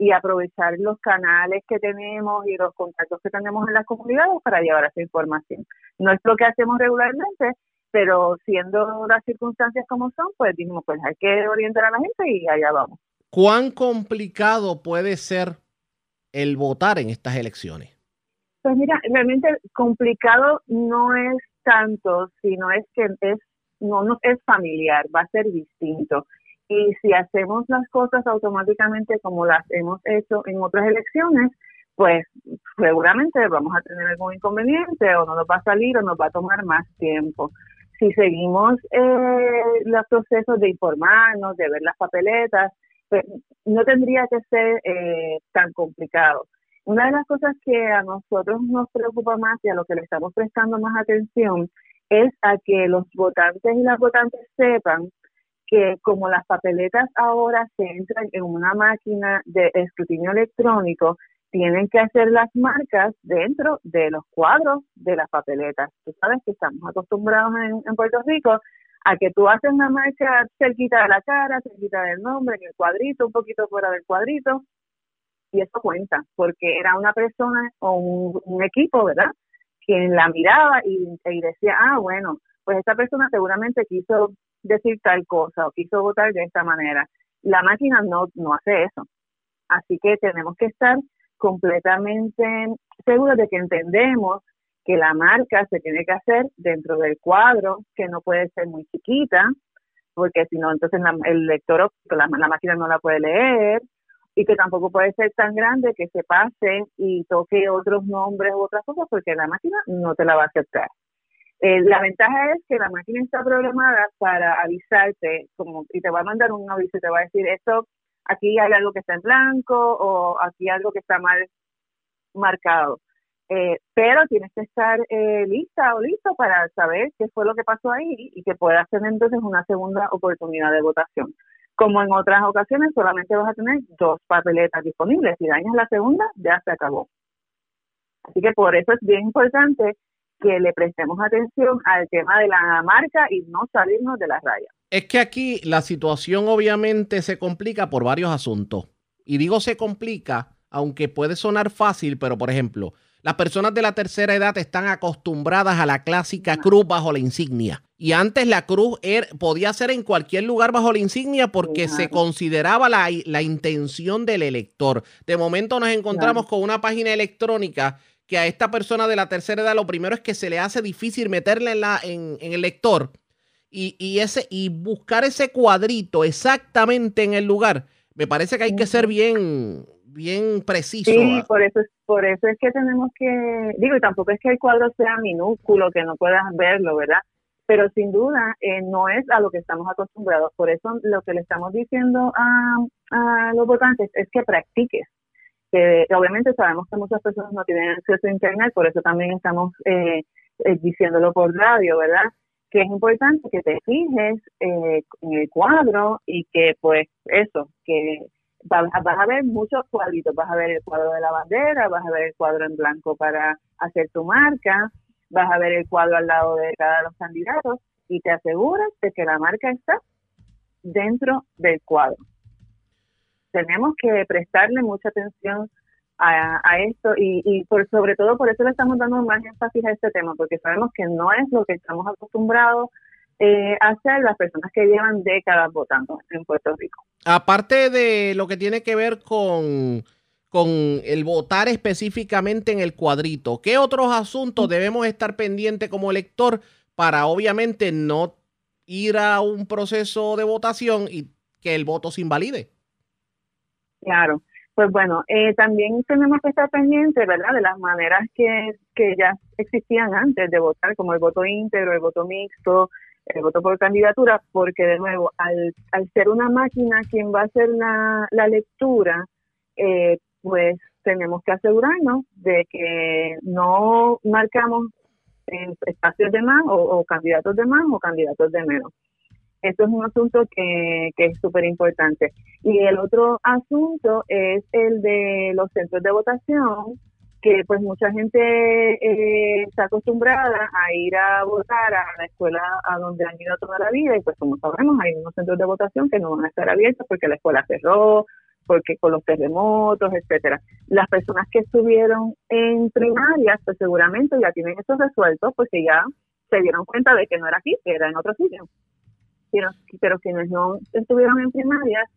y aprovechar los canales que tenemos y los contactos que tenemos en las comunidades para llevar esa información. No es lo que hacemos regularmente, pero siendo las circunstancias como son, pues dijimos, pues hay que orientar a la gente y allá vamos. ¿Cuán complicado puede ser el votar en estas elecciones? Pues mira, realmente complicado no es tanto, sino es que es no, no es familiar, va a ser distinto. Y si hacemos las cosas automáticamente como las hemos hecho en otras elecciones, pues seguramente vamos a tener algún inconveniente o no nos va a salir o nos va a tomar más tiempo. Si seguimos eh, los procesos de informarnos, de ver las papeletas, pues no tendría que ser eh, tan complicado. Una de las cosas que a nosotros nos preocupa más y a lo que le estamos prestando más atención es a que los votantes y las votantes sepan que como las papeletas ahora se entran en una máquina de escrutinio electrónico, tienen que hacer las marcas dentro de los cuadros de las papeletas. Tú sabes que estamos acostumbrados en, Puerto Rico a que tú haces una marca cerquita de la cara, cerquita del nombre, en el cuadrito, un poquito fuera del cuadrito, y eso cuenta, porque era una persona o un, equipo, ¿verdad?, quien la miraba y, y decía, ah, bueno, pues esta persona seguramente quiso decir tal cosa o quiso votar de esta manera. La máquina no, no hace eso. Así que tenemos que estar completamente seguros de que entendemos que la marca se tiene que hacer dentro del cuadro, que no puede ser muy chiquita, porque si no, entonces el lector, la, la máquina no la puede leer, y que tampoco puede ser tan grande que se pase y toque otros nombres u otras cosas, porque la máquina no te la va a aceptar. Eh, la ventaja es que la máquina está programada para avisarte como y te va a mandar un aviso y te va a decir esto aquí hay algo que está en blanco o aquí algo que está mal marcado. Eh, pero tienes que estar eh, lista o listo para saber qué fue lo que pasó ahí y que puedas tener entonces una segunda oportunidad de votación. Como en otras ocasiones, solamente vas a tener dos papeletas disponibles. Si dañas la segunda, ya se acabó. Así que por eso es bien importante que le prestemos atención al tema de la marca y no salirnos de la raya. Es que aquí la situación obviamente se complica por varios asuntos. Y digo se complica, aunque puede sonar fácil, pero por ejemplo, las personas de la tercera edad están acostumbradas a la clásica cruz bajo la insignia. Y antes la cruz er, podía ser en cualquier lugar bajo la insignia porque se consideraba la, intención del elector. De momento nos encontramos con una página electrónica que a esta persona de la tercera edad lo primero es que se le hace difícil meterla en, la, en, el lector y, ese, y buscar ese cuadrito exactamente en el lugar. Me parece que hay que ser bien, bien preciso. Sí, por eso, por eso es que tenemos que, digo, y tampoco es que el cuadro sea minúsculo, que no puedas verlo, ¿verdad? Pero sin duda eh, no es a lo que estamos acostumbrados. Por eso lo que le estamos diciendo a, los votantes es que practiques. Que obviamente sabemos que muchas personas no tienen acceso a Internet, por eso también estamos eh, eh, diciéndolo por radio, ¿verdad? que es importante que te fijes en el cuadro y que pues eso, que vas, a ver muchos cuadritos, vas a ver el cuadro de la bandera, vas a ver el cuadro en blanco para hacer tu marca, vas a ver el cuadro al lado de cada de los candidatos y te aseguras de que la marca está dentro del cuadro. Tenemos que prestarle mucha atención a, esto y, y por sobre todo por eso le estamos dando más énfasis a este tema, porque sabemos que no es lo que estamos acostumbrados eh, hacer las personas que llevan décadas votando en Puerto Rico. Aparte de lo que tiene que ver con, con el votar específicamente en el cuadrito, ¿qué otros asuntos debemos estar pendientes como elector para obviamente no ir a un proceso de votación y que el voto se invalide? Claro, pues bueno, eh, también tenemos que estar pendientes, ¿verdad?, de las maneras que, que ya existían antes de votar, como el voto íntegro, el voto mixto, el voto por candidatura, porque de nuevo, al, al ser una máquina quien va a hacer la, la lectura, eh, pues tenemos que asegurarnos de que no marcamos en espacios de más o, candidatos de más o candidatos de menos. Eso es un asunto que, que es súper importante. Y el otro asunto es el de los centros de votación, que pues mucha gente eh, está acostumbrada a ir a votar a la escuela a donde han ido toda la vida y pues como sabemos hay unos centros de votación que no van a estar abiertos porque la escuela cerró, porque con los terremotos, etcétera. Las personas que estuvieron en primarias pues seguramente ya tienen eso resuelto porque ya se dieron cuenta de que no era aquí, que era en otro sitio. Pero, pero quienes no estuvieron en primarias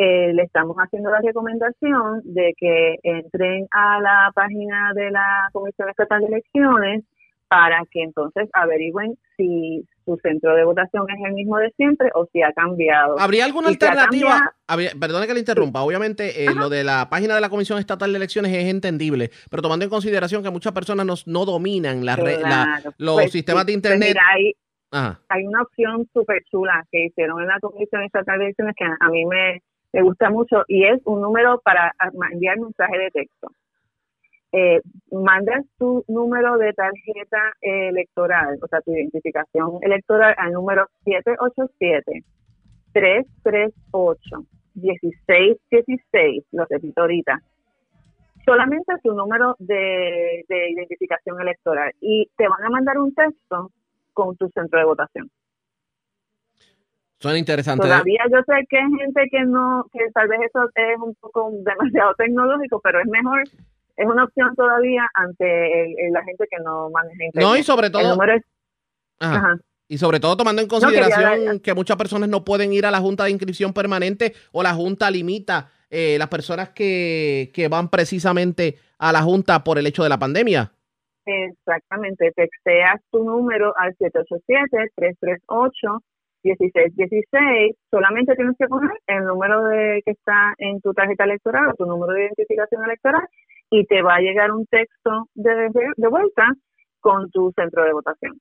eh, le estamos haciendo la recomendación de que entren a la página de la Comisión Estatal de Elecciones para que entonces averigüen si su centro de votación es el mismo de siempre o si ha cambiado. ¿Habría alguna alternativa? perdone que le interrumpa. Obviamente, eh, lo de la página de la Comisión Estatal de Elecciones es entendible, pero tomando en consideración que muchas personas no, no dominan la, los pues sistemas de pues Internet. Hay, una opción súper chula que hicieron en la Comisión Estatal de Elecciones que a mí me, me gusta mucho y es un número para enviar mensaje de texto. Eh, mandas tu número de tarjeta electoral, o sea, tu identificación electoral al número 787-338-1616, lo repito ahorita. Solamente tu número de, de identificación electoral y te van a mandar un texto con tu centro de votación. Suena interesante. Todavía yo sé que hay gente que no, que tal vez eso es un poco demasiado tecnológico, pero es mejor, es una opción todavía ante la gente que no maneja internet. No, y sobre todo... Y sobre todo tomando en consideración que muchas personas no pueden ir a la Junta de Inscripción Permanente o la Junta limita eh, las personas que, que van precisamente a la Junta por el hecho de la pandemia. Exactamente, texteas tu número al 787 338 1616, solamente tienes que poner el número de que está en tu tarjeta electoral o tu número de identificación electoral y te va a llegar un texto de, de, vuelta con tu centro de votación.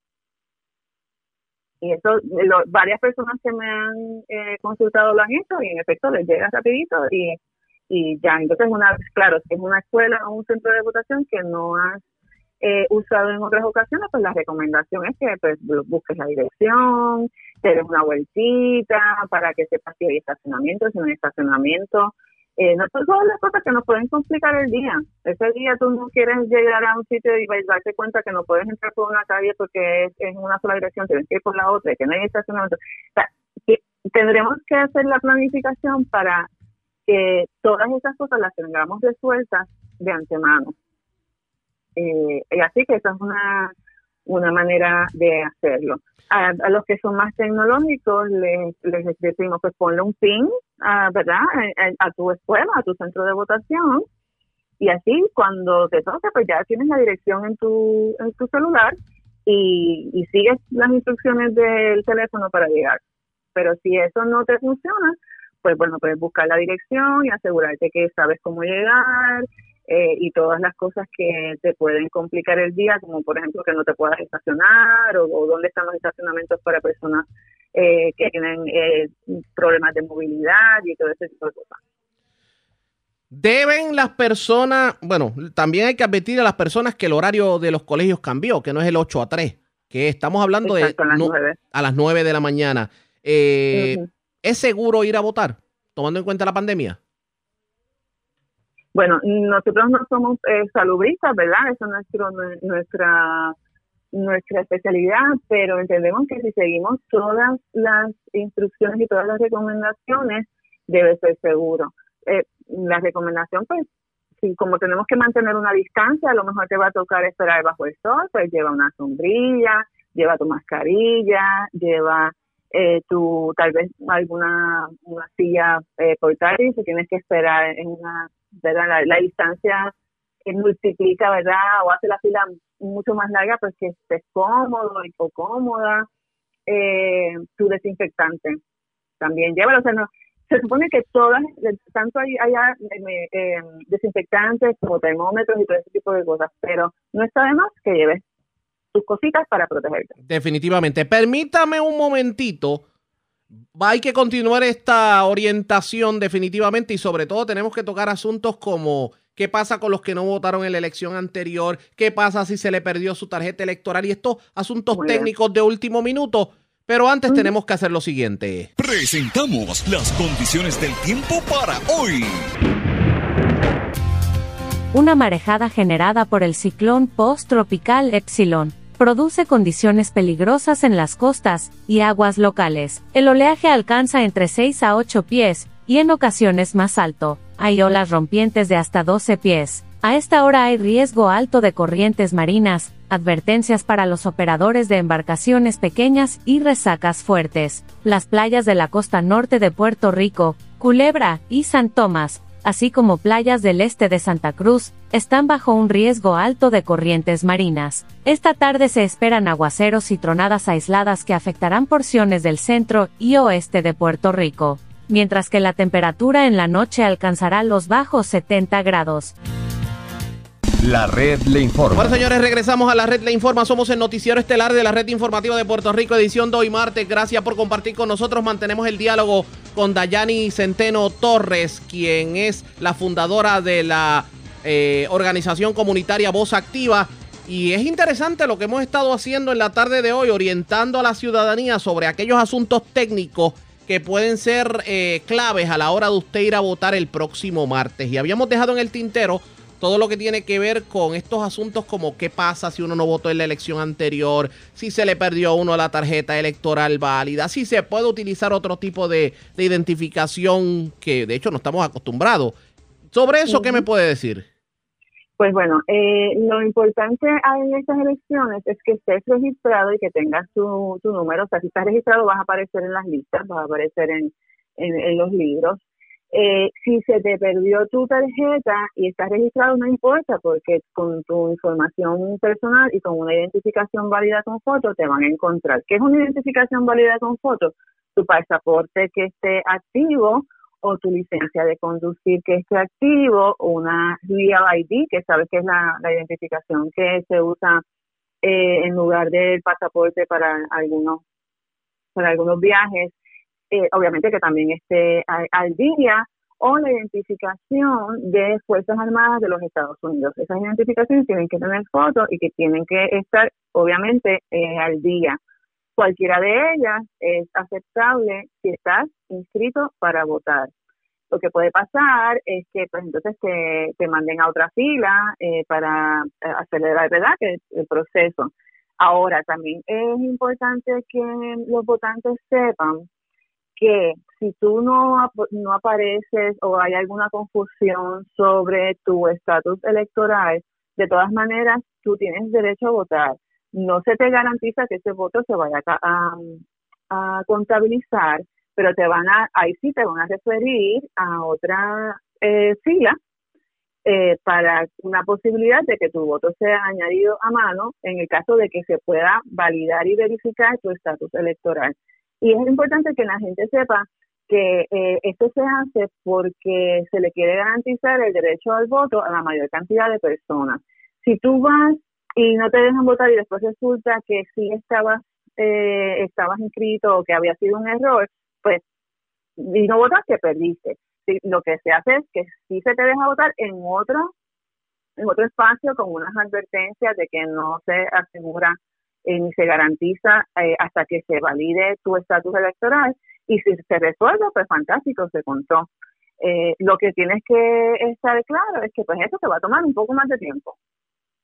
Y eso, lo- varias personas que me han eh, consultado lo han hecho y en efecto les llega rapidito y, y ya. Entonces, una claro, es una escuela o un centro de votación que no has eh, usado en otras ocasiones, pues la recomendación es que pues, bu- busques la dirección, te des una vueltita para que sepas si hay estacionamiento, si no hay estacionamiento. Eh, no son todas las cosas que nos pueden complicar el día. Ese día tú no quieres llegar a un sitio y darte cuenta que no puedes entrar por una calle porque es en una sola dirección, tienes que ir por la otra, que no hay estacionamiento. Tendremos que hacer la planificación para que todas esas cosas las tengamos resueltas de antemano. Eh, y así que esa es una, una manera de hacerlo. A, a los que son más tecnológicos les, les decimos pues ponle un pin, ah, ¿verdad? A, a tu escuela, a tu centro de votación y así cuando te toque pues ya tienes la dirección en tu, en tu celular y, y sigues las instrucciones del teléfono para llegar. Pero si eso no te funciona, pues bueno, puedes buscar la dirección y asegurarte que sabes cómo llegar eh, y todas las cosas que te pueden complicar el día, como por ejemplo que no te puedas estacionar o, o dónde están los estacionamientos para personas eh, que tienen eh, problemas de movilidad y todo ese tipo de cosas. Deben las personas, bueno, también hay que advertir a las personas que el horario de los colegios cambió, que no es el 8 a 3, que estamos hablando Exacto, de a las no- 9. a las 9 de la mañana. Eh, Ujú. ¿Es seguro ir a votar, tomando en cuenta la pandemia? Bueno, nosotros no somos eh, salubristas, ¿verdad? Eso es nuestro, nue- nuestra, nuestra especialidad, pero entendemos que si seguimos todas las instrucciones y todas las recomendaciones, debe ser seguro. Eh, la recomendación, pues, si como tenemos que mantener una distancia, a lo mejor te va a tocar esperar bajo el sol, pues lleva una sombrilla, lleva tu mascarilla, lleva eh, tu tal vez alguna una silla eh, portátil, si tienes que esperar en una, ¿verdad? La, la distancia eh, multiplica, ¿verdad? O hace la fila mucho más larga, pues que estés cómodo o cómoda. Eh, tu desinfectante también llévalo, o sea, no, se supone que todas, tanto hay haya eh, eh, desinfectantes como termómetros y todo ese tipo de cosas, pero no está de más que lleves tus cositas para protegerte. Definitivamente. Permítame un momentito. Hay que continuar esta orientación definitivamente y sobre todo tenemos que tocar asuntos como qué pasa con los que no votaron en la elección anterior, qué pasa si se le perdió su tarjeta electoral y estos asuntos Muy bien. técnicos de último minuto. Pero antes tenemos que hacer lo siguiente. Presentamos las condiciones del tiempo para hoy. Una marejada generada por el ciclón post-tropical Epsilon produce condiciones peligrosas en las costas y aguas locales. El oleaje alcanza entre 6 a 8 pies y en ocasiones más alto. Hay olas rompientes de hasta 12 pies. A esta hora hay riesgo alto de corrientes marinas, advertencias para los operadores de embarcaciones pequeñas y resacas fuertes. Las playas de la costa norte de Puerto Rico, Culebra y San Tomás, así como playas del este de Santa Cruz, están bajo un riesgo alto de corrientes marinas. Esta tarde se esperan aguaceros y tronadas aisladas que afectarán porciones del centro y oeste de Puerto Rico, mientras que la temperatura en la noche alcanzará los bajos 70 grados. La red le informa. Bueno, señores, regresamos a la red Le Informa. Somos el noticiero estelar de la red informativa de Puerto Rico, edición de hoy martes. Gracias por compartir con nosotros. Mantenemos el diálogo con Dayani Centeno Torres, quien es la fundadora de la eh, organización comunitaria Voz Activa. Y es interesante lo que hemos estado haciendo en la tarde de hoy, orientando a la ciudadanía sobre aquellos asuntos técnicos que pueden ser eh, claves a la hora de usted ir a votar el próximo martes. Y habíamos dejado en el tintero todo lo que tiene que ver con estos asuntos como qué pasa si uno no votó en la elección anterior, si se le perdió a uno la tarjeta electoral válida, si se puede utilizar otro tipo de, de identificación que de hecho no estamos acostumbrados. Sobre eso, ¿qué me puede decir? Pues bueno, eh, lo importante en estas elecciones es que estés registrado y que tengas tu, tu número. O sea, si estás registrado vas a aparecer en las listas, vas a aparecer en, en, en los libros. Eh, si se te perdió tu tarjeta y estás registrado, no importa, porque con tu información personal y con una identificación válida con foto te van a encontrar. ¿Qué es una identificación válida con foto? Tu pasaporte que esté activo o tu licencia de conducir que esté activo, una Real ID, que sabes que es la, la identificación que se usa eh, en lugar del pasaporte para algunos para algunos viajes, eh, obviamente que también esté al, día o la identificación de Fuerzas Armadas de los Estados Unidos. Esas identificaciones tienen que tener fotos y que tienen que estar, obviamente, eh, al día. Cualquiera de ellas es aceptable si estás inscrito para votar. Lo que puede pasar es que, pues entonces te, te manden a otra fila eh, para eh, acelerar, ¿verdad?, el proceso. Ahora, también es importante que los votantes sepan que si tú no, no apareces o hay alguna confusión sobre tu estatus electoral, de todas maneras tú tienes derecho a votar. No se te garantiza que ese voto se vaya a, a, contabilizar, pero te van a, ahí sí te van a referir a otra eh, fila eh, para una posibilidad de que tu voto sea añadido a mano en el caso de que se pueda validar y verificar tu estatus electoral. Y es importante que la gente sepa que eh, esto se hace porque se le quiere garantizar el derecho al voto a la mayor cantidad de personas. Si tú vas y no te dejan votar y después resulta que sí estabas, eh, estabas inscrito o que había sido un error, pues y no votaste, perdiste. lo que se hace es que sí se te deja votar en otro en otro espacio con unas advertencias de que no se asegura ni se garantiza eh, hasta que se valide tu estatus electoral y si se resuelve, pues fantástico, se contó. Eh, lo que tienes que estar claro es que pues eso te va a tomar un poco más de tiempo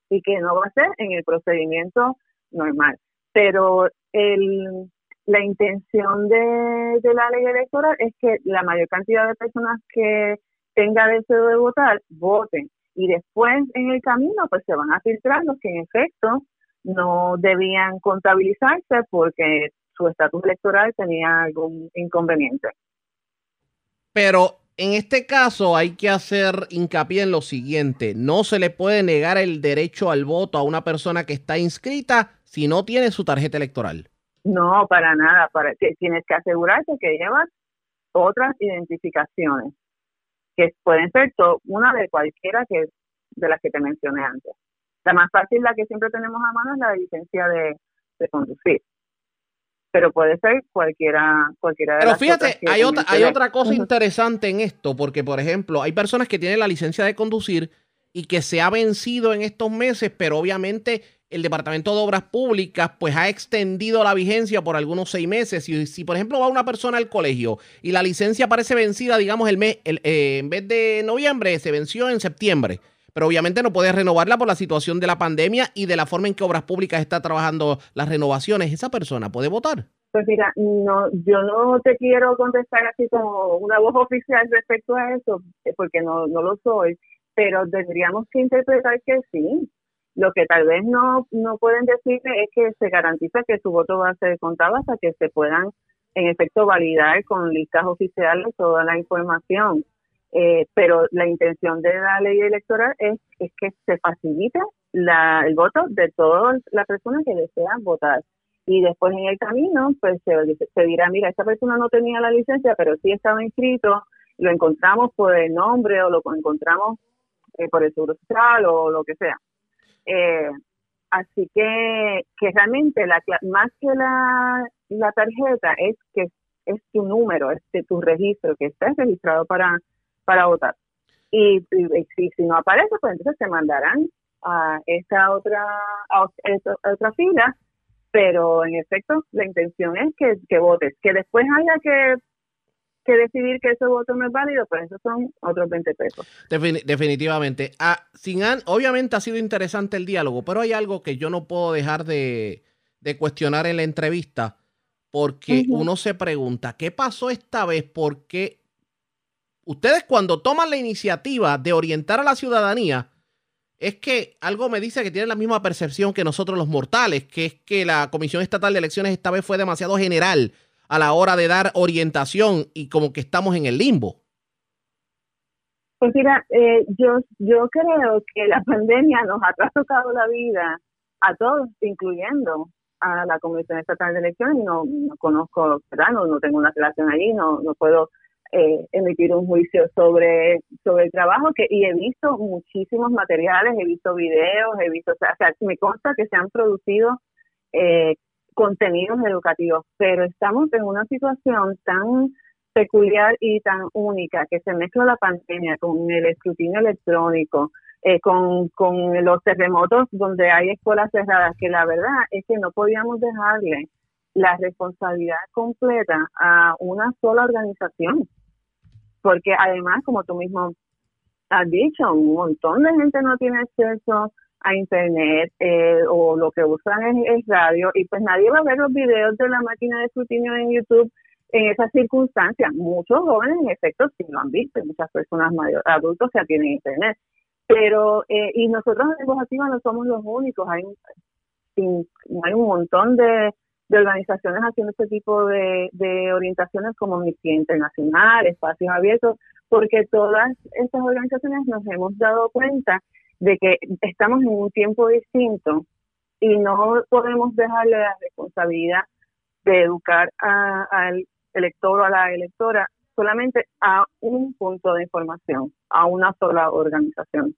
y que no va a ser en el procedimiento normal. Pero el, la intención de, de la ley electoral es que la mayor cantidad de personas que tenga deseo de votar, voten. Y después en el camino pues se van a filtrar los que en efecto no debían contabilizarse porque su estatus electoral tenía algún inconveniente. Pero en este caso hay que hacer hincapié en lo siguiente, no se le puede negar el derecho al voto a una persona que está inscrita si no tiene su tarjeta electoral. No, para nada, para que tienes que asegurarte que llevas otras identificaciones que pueden ser una de cualquiera que de las que te mencioné antes. La más fácil, la que siempre tenemos a mano, es la licencia de, conducir. Pero puede ser cualquiera, cualquiera de Pero las fíjate, hay otra, hay otra cosa interesante en esto, porque por ejemplo, hay personas que tienen la licencia de conducir y que se ha vencido en estos meses, pero obviamente el Departamento de Obras Públicas pues ha extendido la vigencia por algunos seis meses. Y si por ejemplo va una persona al colegio y la licencia parece vencida, digamos, el mes, el, eh, en vez de noviembre, se venció en septiembre pero obviamente no puede renovarla por la situación de la pandemia y de la forma en que Obras Públicas está trabajando las renovaciones. ¿Esa persona puede votar? Pues mira, no, yo no te quiero contestar así como una voz oficial respecto a eso, eh, porque no, no lo soy, pero tendríamos que interpretar que sí. Lo que tal vez no, no pueden decirle es que se garantiza que su voto va a ser contado hasta que se puedan, en efecto, validar con listas oficiales toda la información. Eh, pero la intención de la ley electoral es, es que se facilite la, el voto de todas las personas que desean votar. Y después en el camino, pues se, dirá, mira, esta persona no tenía la licencia, pero sí estaba inscrito, lo encontramos por el nombre o lo encontramos eh, por el seguro social o lo que sea. Eh, así que, que realmente la, más que la, la tarjeta es que es tu número, es tu registro, que estés registrado para para votar. Y, si, si, no aparece, pues entonces se mandarán a esta otra, a esta otra fila, pero en efecto la intención es que, que votes. Que después haya que que decidir que ese voto no es válido, pues esos son otros 20 pesos. definitivamente. Ah, sin obviamente ha sido interesante el diálogo, pero hay algo que yo no puedo dejar de, de cuestionar en la entrevista, porque uno se pregunta, ¿qué pasó esta vez? ¿Por qué ustedes cuando toman la iniciativa de orientar a la ciudadanía, es que algo me dice que tienen la misma percepción que nosotros los mortales, que es que la Comisión Estatal de Elecciones esta vez fue demasiado general a la hora de dar orientación y como que estamos en el limbo. Pues mira, eh, yo, yo creo que la pandemia nos ha trastocado la vida a todos, incluyendo a la Comisión Estatal de Elecciones. No, no conozco, ¿verdad? No, no tengo una relación allí, no, no puedo eh, emitir un juicio sobre, sobre el trabajo que, y he visto muchísimos materiales, he visto videos, he visto, o sea, me consta que se han producido eh, contenidos educativos, pero estamos en una situación tan peculiar y tan única que se mezcla la pandemia con el escrutinio electrónico, eh, con, con los terremotos donde hay escuelas cerradas, que la verdad es que no podíamos dejarle la responsabilidad completa a una sola organización, porque además, como tú mismo has dicho, un montón de gente no tiene acceso a internet eh, o lo que usan es, radio y pues nadie va a ver los videos de la máquina de escrutinio en YouTube en esas circunstancias. Muchos jóvenes en efecto sí lo han visto, muchas personas mayores, adultos ya tienen internet, pero eh, y nosotros en Voz no somos los únicos, hay, hay un montón de, organizaciones haciendo este tipo de, de orientaciones como Amnistía Internacional, Espacios Abiertos, porque todas estas organizaciones nos hemos dado cuenta de que estamos en un tiempo distinto y no podemos dejarle la responsabilidad de educar al elector o a la electora solamente a un punto de información, a una sola organización.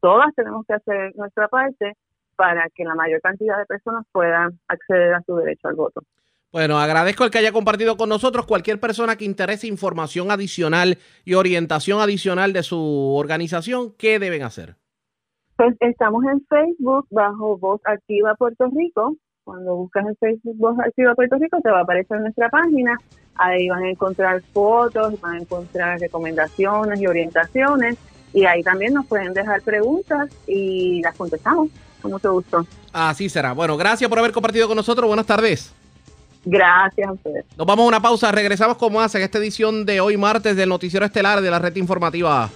Todas tenemos que hacer nuestra parte para que la mayor cantidad de personas puedan acceder a su derecho al voto. Bueno, agradezco el que haya compartido con nosotros. Cualquier persona que interese información adicional y orientación adicional de su organización, ¿qué deben hacer? Pues estamos en Facebook bajo Voz Activa Puerto Rico. Cuando buscas en Facebook Voz Activa Puerto Rico te va a aparecer nuestra página. Ahí van a encontrar fotos, van a encontrar recomendaciones y orientaciones. Y ahí también nos pueden dejar preguntas y las contestamos con mucho gusto. Así será. Bueno, gracias por haber compartido con nosotros. Buenas tardes. Gracias a ustedes. Nos vamos a una pausa. Regresamos como hace en esta edición de hoy martes del Noticiero Estelar de la Red Informativa.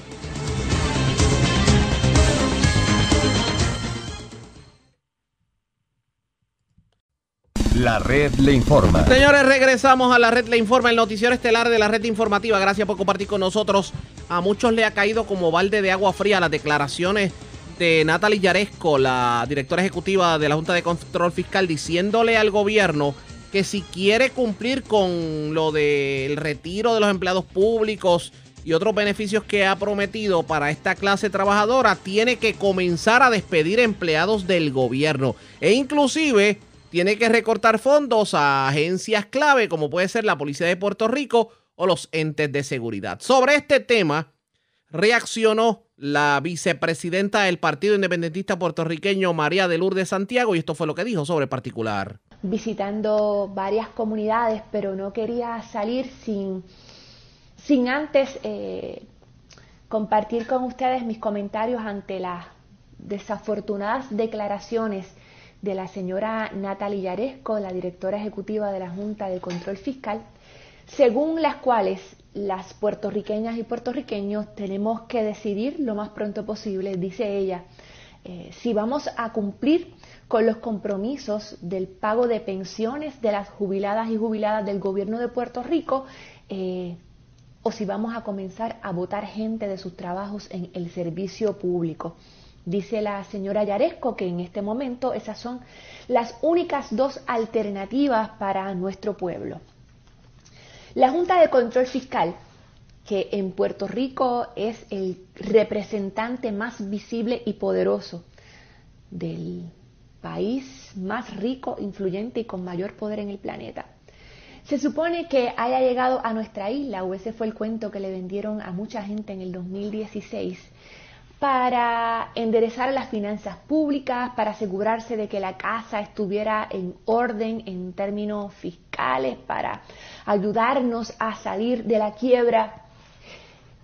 La red le informa. Señores, regresamos a la red le informa, el noticiero estelar de la red informativa. Gracias por compartir con nosotros. A muchos le ha caído como balde de agua fría las declaraciones de Natalie Yaresco, la directora ejecutiva de la Junta de Control Fiscal, diciéndole al gobierno que si quiere cumplir con lo del retiro de los empleados públicos y otros beneficios que ha prometido para esta clase trabajadora, tiene que comenzar a despedir empleados del gobierno. E inclusive tiene que recortar fondos a agencias clave como puede ser la Policía de Puerto Rico o los entes de seguridad. Sobre este tema reaccionó la vicepresidenta del Partido Independentista Puertorriqueño, María de Lourdes Santiago, y esto fue lo que dijo sobre particular. Visitando varias comunidades, pero no quería salir sin, sin antes eh, compartir con ustedes mis comentarios ante las desafortunadas declaraciones de la señora Natalie Yaresco, la directora ejecutiva de la Junta de Control Fiscal, según las cuales las puertorriqueñas y puertorriqueños tenemos que decidir lo más pronto posible, dice ella, eh, si vamos a cumplir con los compromisos del pago de pensiones de las jubiladas y jubiladas del gobierno de Puerto Rico eh, o si vamos a comenzar a votar gente de sus trabajos en el servicio público. Dice la señora Yaresco que en este momento esas son las únicas dos alternativas para nuestro pueblo. La Junta de Control Fiscal, que en Puerto Rico es el representante más visible y poderoso del país más rico, influyente y con mayor poder en el planeta. Se supone que haya llegado a nuestra isla, o ese fue el cuento que le vendieron a mucha gente en el 2016, para enderezar las finanzas públicas, para asegurarse de que la casa estuviera en orden en términos fiscales, para ayudarnos a salir de la quiebra.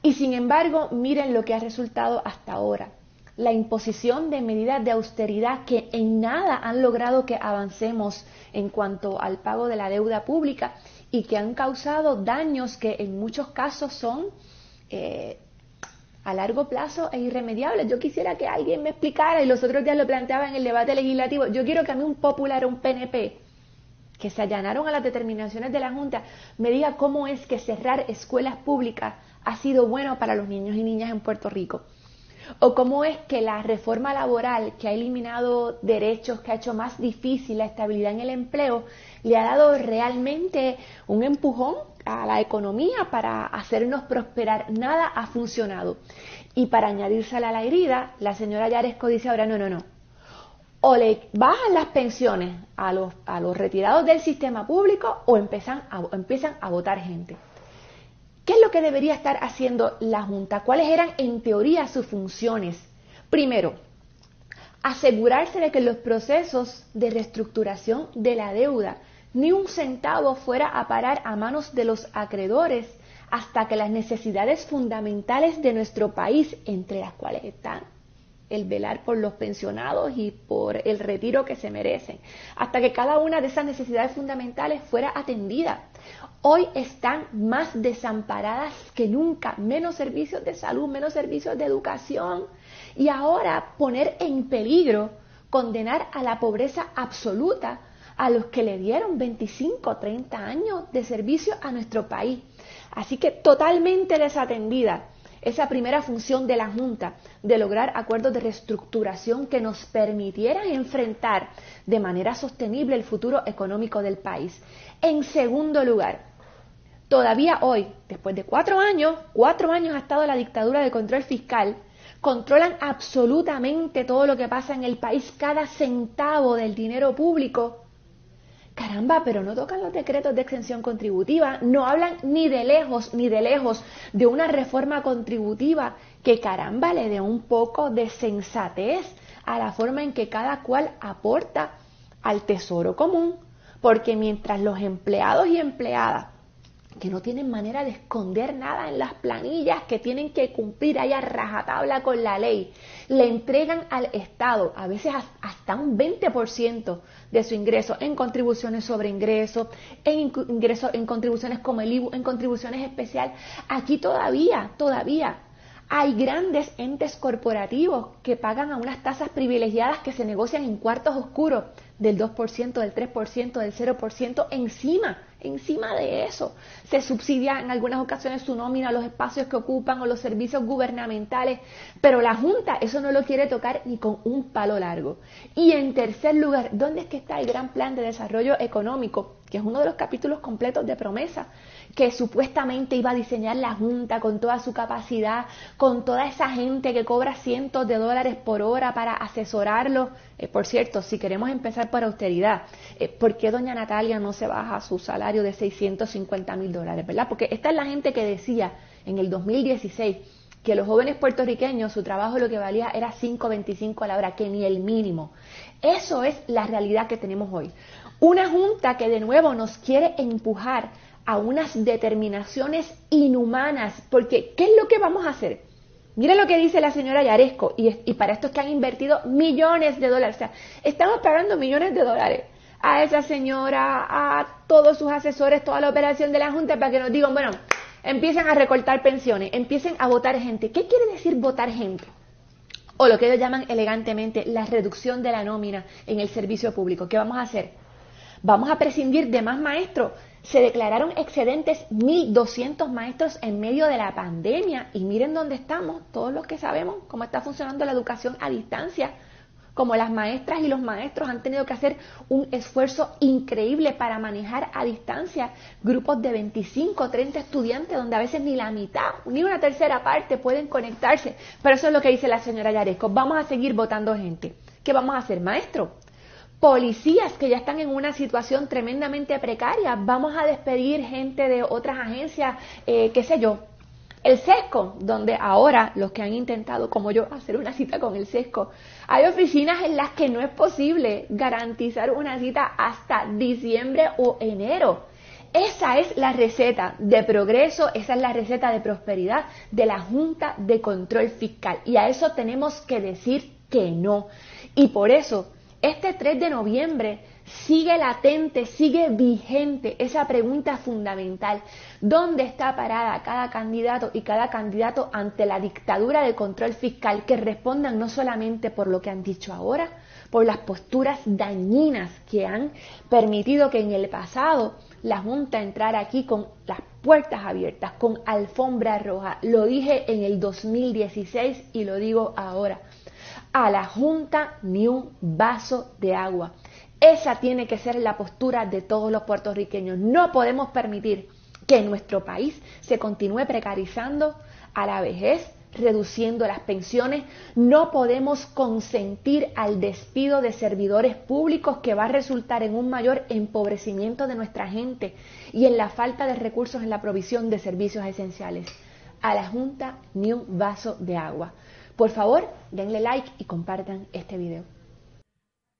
Y sin embargo, miren lo que ha resultado hasta ahora. La imposición de medidas de austeridad que en nada han logrado que avancemos en cuanto al pago de la deuda pública y que han causado daños que en muchos casos son eh, a largo plazo e irremediable. Yo quisiera que alguien me explicara, y los otros días lo planteaba en el debate legislativo, yo quiero que a mí un popular o un PNP que se allanaron a las determinaciones de la Junta me diga cómo es que cerrar escuelas públicas ha sido bueno para los niños y niñas en Puerto Rico. O cómo es que la reforma laboral que ha eliminado derechos, que ha hecho más difícil la estabilidad en el empleo, le ha dado realmente un empujón a la economía para hacernos prosperar. Nada ha funcionado. Y para añadirse a la herida, la señora Yaresco dice ahora, no, no, no. O le bajan las pensiones a los, a los retirados del sistema público o empiezan a, empiezan a votar gente. ¿Qué es lo que debería estar haciendo la Junta? ¿Cuáles eran en teoría sus funciones? Primero, asegurarse de que los procesos de reestructuración de la deuda ni un centavo fuera a parar a manos de los acreedores hasta que las necesidades fundamentales de nuestro país, entre las cuales están el velar por los pensionados y por el retiro que se merecen, hasta que cada una de esas necesidades fundamentales fuera atendida. Hoy están más desamparadas que nunca, menos servicios de salud, menos servicios de educación y ahora poner en peligro, condenar a la pobreza absoluta a los que le dieron 25, 30 años de servicio a nuestro país. Así que totalmente desatendida esa primera función de la Junta de lograr acuerdos de reestructuración que nos permitieran enfrentar de manera sostenible el futuro económico del país. En segundo lugar, todavía hoy, después de cuatro años, cuatro años ha estado la dictadura de control fiscal, controlan absolutamente todo lo que pasa en el país, cada centavo del dinero público Caramba, pero no tocan los decretos de exención contributiva, no hablan ni de lejos, ni de lejos de una reforma contributiva que caramba le dé un poco de sensatez a la forma en que cada cual aporta al tesoro común, porque mientras los empleados y empleadas que no tienen manera de esconder nada en las planillas, que tienen que cumplir ahí a rajatabla con la ley, le entregan al Estado a veces hasta un 20% de su ingreso en contribuciones sobre ingresos, en ingresos, en contribuciones como el IBU, en contribuciones especiales. Aquí todavía, todavía hay grandes entes corporativos que pagan a unas tasas privilegiadas que se negocian en cuartos oscuros del 2%, del 3%, del 0% encima Encima de eso, se subsidia en algunas ocasiones su nómina, los espacios que ocupan o los servicios gubernamentales, pero la Junta eso no lo quiere tocar ni con un palo largo. Y en tercer lugar, ¿dónde es que está el gran plan de desarrollo económico? Que es uno de los capítulos completos de promesa, que supuestamente iba a diseñar la Junta con toda su capacidad, con toda esa gente que cobra cientos de dólares por hora para asesorarlo. Eh, por cierto, si queremos empezar por austeridad, eh, ¿por qué doña Natalia no se baja su salario de 650 mil dólares? ¿Verdad? Porque esta es la gente que decía en el 2016 que los jóvenes puertorriqueños su trabajo lo que valía era 5.25 a la hora, que ni el mínimo. Eso es la realidad que tenemos hoy. Una junta que de nuevo nos quiere empujar a unas determinaciones inhumanas, porque ¿qué es lo que vamos a hacer? Mire lo que dice la señora Yaresco, y, y para esto es que han invertido millones de dólares, o sea, estamos pagando millones de dólares a esa señora, a todos sus asesores, toda la operación de la Junta para que nos digan, bueno, empiecen a recortar pensiones, empiecen a votar gente. ¿Qué quiere decir votar gente? O lo que ellos llaman elegantemente la reducción de la nómina en el servicio público. ¿Qué vamos a hacer? Vamos a prescindir de más maestros. Se declararon excedentes 1.200 maestros en medio de la pandemia y miren dónde estamos, todos los que sabemos cómo está funcionando la educación a distancia, como las maestras y los maestros han tenido que hacer un esfuerzo increíble para manejar a distancia grupos de 25 o 30 estudiantes donde a veces ni la mitad, ni una tercera parte pueden conectarse. Pero eso es lo que dice la señora Yaresco. Vamos a seguir votando gente. ¿Qué vamos a hacer, maestro? Policías que ya están en una situación tremendamente precaria, vamos a despedir gente de otras agencias, eh, qué sé yo. El SESCO, donde ahora los que han intentado, como yo, hacer una cita con el SESCO, hay oficinas en las que no es posible garantizar una cita hasta diciembre o enero. Esa es la receta de progreso, esa es la receta de prosperidad de la Junta de Control Fiscal. Y a eso tenemos que decir que no. Y por eso este 3 de noviembre sigue latente, sigue vigente esa pregunta fundamental. ¿Dónde está parada cada candidato y cada candidato ante la dictadura de control fiscal que respondan no solamente por lo que han dicho ahora, por las posturas dañinas que han permitido que en el pasado la Junta entrara aquí con las puertas abiertas, con alfombra roja. Lo dije en el 2016 y lo digo ahora a la Junta ni un vaso de agua. Esa tiene que ser la postura de todos los puertorriqueños. No podemos permitir que nuestro país se continúe precarizando a la vejez reduciendo las pensiones, no podemos consentir al despido de servidores públicos que va a resultar en un mayor empobrecimiento de nuestra gente y en la falta de recursos en la provisión de servicios esenciales. A la Junta ni un vaso de agua. Por favor, denle like y compartan este video.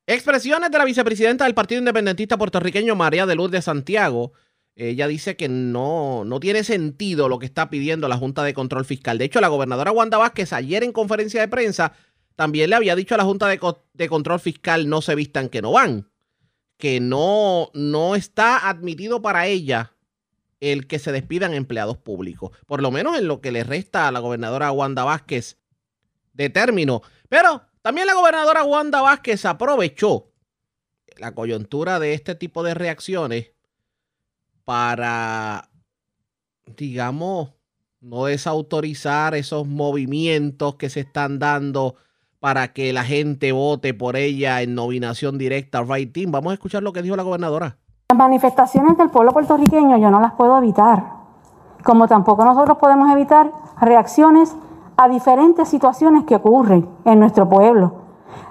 Expresiones de la vicepresidenta del Partido Independentista puertorriqueño María de Luz de Santiago. Ella dice que no, no tiene sentido lo que está pidiendo la Junta de Control Fiscal. De hecho, la gobernadora Wanda Vázquez ayer en conferencia de prensa también le había dicho a la Junta de, Control Fiscal no se vistan que no van, que no, no está admitido para ella el que se despidan empleados públicos, por lo menos en lo que le resta a la gobernadora Wanda Vázquez de término. Pero también la gobernadora Wanda Vázquez aprovechó la coyuntura de este tipo de reacciones para, digamos, no desautorizar esos movimientos que se están dando para que la gente vote por ella en nominación directa right team. Vamos a escuchar lo que dijo la gobernadora. Las manifestaciones del pueblo puertorriqueño yo no las puedo evitar, como tampoco nosotros podemos evitar reacciones a diferentes situaciones que ocurren en nuestro pueblo.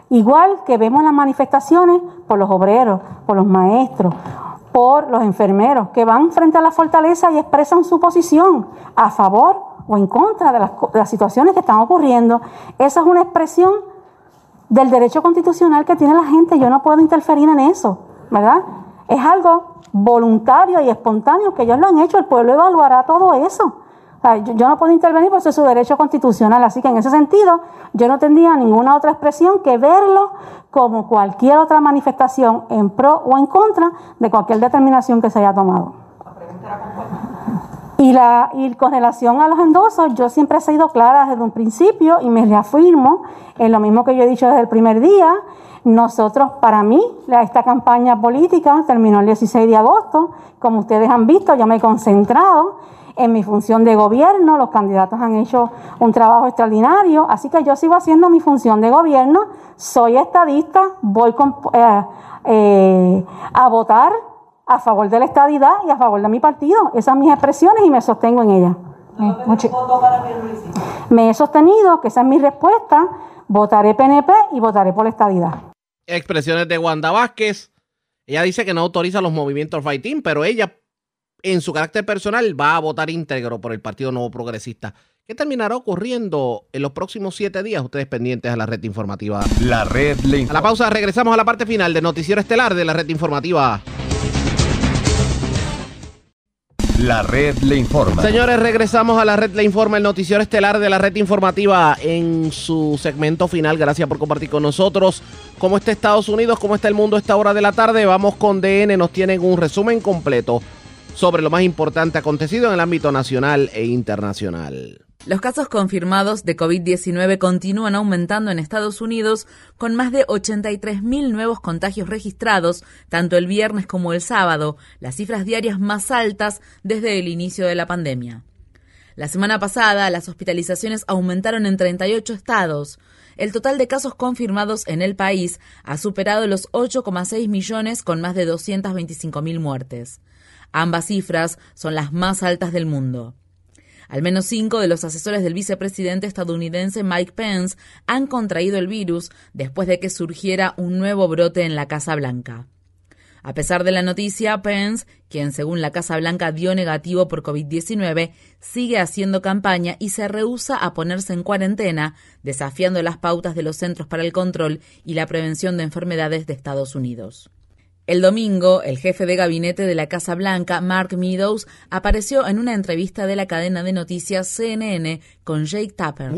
Igual que vemos las manifestaciones por los obreros, por los maestros, por los enfermeros, que van frente a la fortaleza y expresan su posición a favor o en contra de las, situaciones que están ocurriendo. Esa es una expresión del derecho constitucional que tiene la gente. Yo no puedo interferir en eso, ¿verdad? Es algo voluntario y espontáneo que ellos lo han hecho. El pueblo evaluará todo eso yo, no puedo intervenir porque es su derecho constitucional, así que en ese sentido yo no tendría ninguna otra expresión que verlo como cualquier otra manifestación en pro o en contra de cualquier determinación que se haya tomado. Y, la, y con relación a los endosos, yo siempre he sido clara desde un principio y me reafirmo en lo mismo que yo he dicho desde el primer día. Nosotros, para mí, esta campaña política terminó el 16 de agosto. Como ustedes han visto, yo me he concentrado en mi función de gobierno, los candidatos han hecho un trabajo extraordinario, así que yo sigo haciendo mi función de gobierno, soy estadista, voy eh, eh, a votar a favor de la estadidad y a favor de mi partido. Esas son mis expresiones y me sostengo en ellas. Me he sostenido que esa es mi respuesta, votaré PNP y votaré por la estadidad. Expresiones de Wanda Vázquez. Ella dice que no autoriza los movimientos fighting, pero ella en su carácter personal va a votar íntegro por el Partido Nuevo Progresista. ¿Qué terminará ocurriendo en los próximos siete días? Ustedes pendientes a la red informativa. La red le A la pausa regresamos a la parte final del noticiero estelar de la red informativa. La red le informa. Señores, regresamos a la red le informa, el noticiero estelar de la red informativa en su segmento final. Gracias por compartir con nosotros cómo está Estados Unidos, cómo está el mundo a esta hora de la tarde. Vamos con DN, nos tienen un resumen completo sobre lo más importante acontecido en el ámbito nacional e internacional. Los casos confirmados de COVID-19 continúan aumentando en Estados Unidos con más de 83.000 nuevos contagios registrados, tanto el viernes como el sábado, las cifras diarias más altas desde el inicio de la pandemia. La semana pasada, las hospitalizaciones aumentaron en 38 estados. El total de casos confirmados en el país ha superado los 8,6 millones con más de 225.000 muertes. Ambas cifras son las más altas del mundo. Al menos cinco de los asesores del vicepresidente estadounidense Mike Pence han contraído el virus después de que surgiera un nuevo brote en la Casa Blanca. A pesar de la noticia, Pence, quien según la Casa Blanca dio negativo por COVID-19, sigue haciendo campaña y se rehúsa a ponerse en cuarentena, desafiando las pautas de los Centros para el Control y la Prevención de Enfermedades de Estados Unidos. El domingo, el jefe de gabinete de la Casa Blanca, Mark Meadows, apareció en una entrevista de la cadena de noticias CNN con Jake Tapper.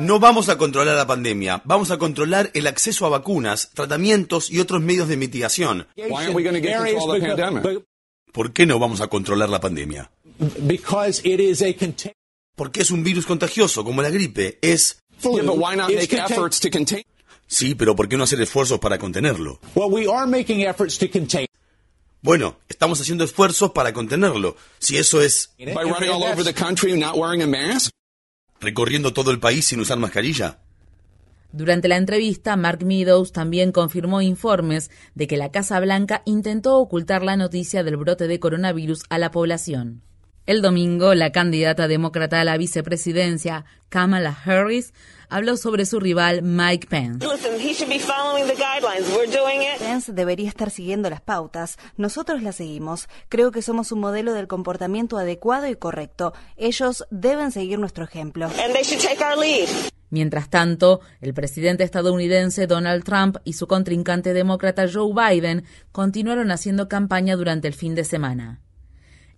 No vamos a controlar la pandemia, vamos a controlar el acceso a vacunas, tratamientos y otros medios de mitigación. ¿Por qué no vamos a controlar la pandemia? Porque es un virus contagioso como la gripe, es Sí, pero ¿por qué no hacer esfuerzos para contenerlo? Bueno, estamos haciendo esfuerzos para contenerlo. Si eso es recorriendo todo el país sin usar mascarilla. Durante la entrevista, Mark Meadows también confirmó informes de que la Casa Blanca intentó ocultar la noticia del brote de coronavirus a la población. El domingo, la candidata demócrata a la vicepresidencia, Kamala Harris, habló sobre su rival Mike Pence. Pence debería estar siguiendo las pautas. Nosotros las seguimos. Creo que somos un modelo del comportamiento adecuado y correcto. Ellos deben seguir nuestro ejemplo. Mientras tanto, el presidente estadounidense Donald Trump y su contrincante demócrata Joe Biden continuaron haciendo campaña durante el fin de semana.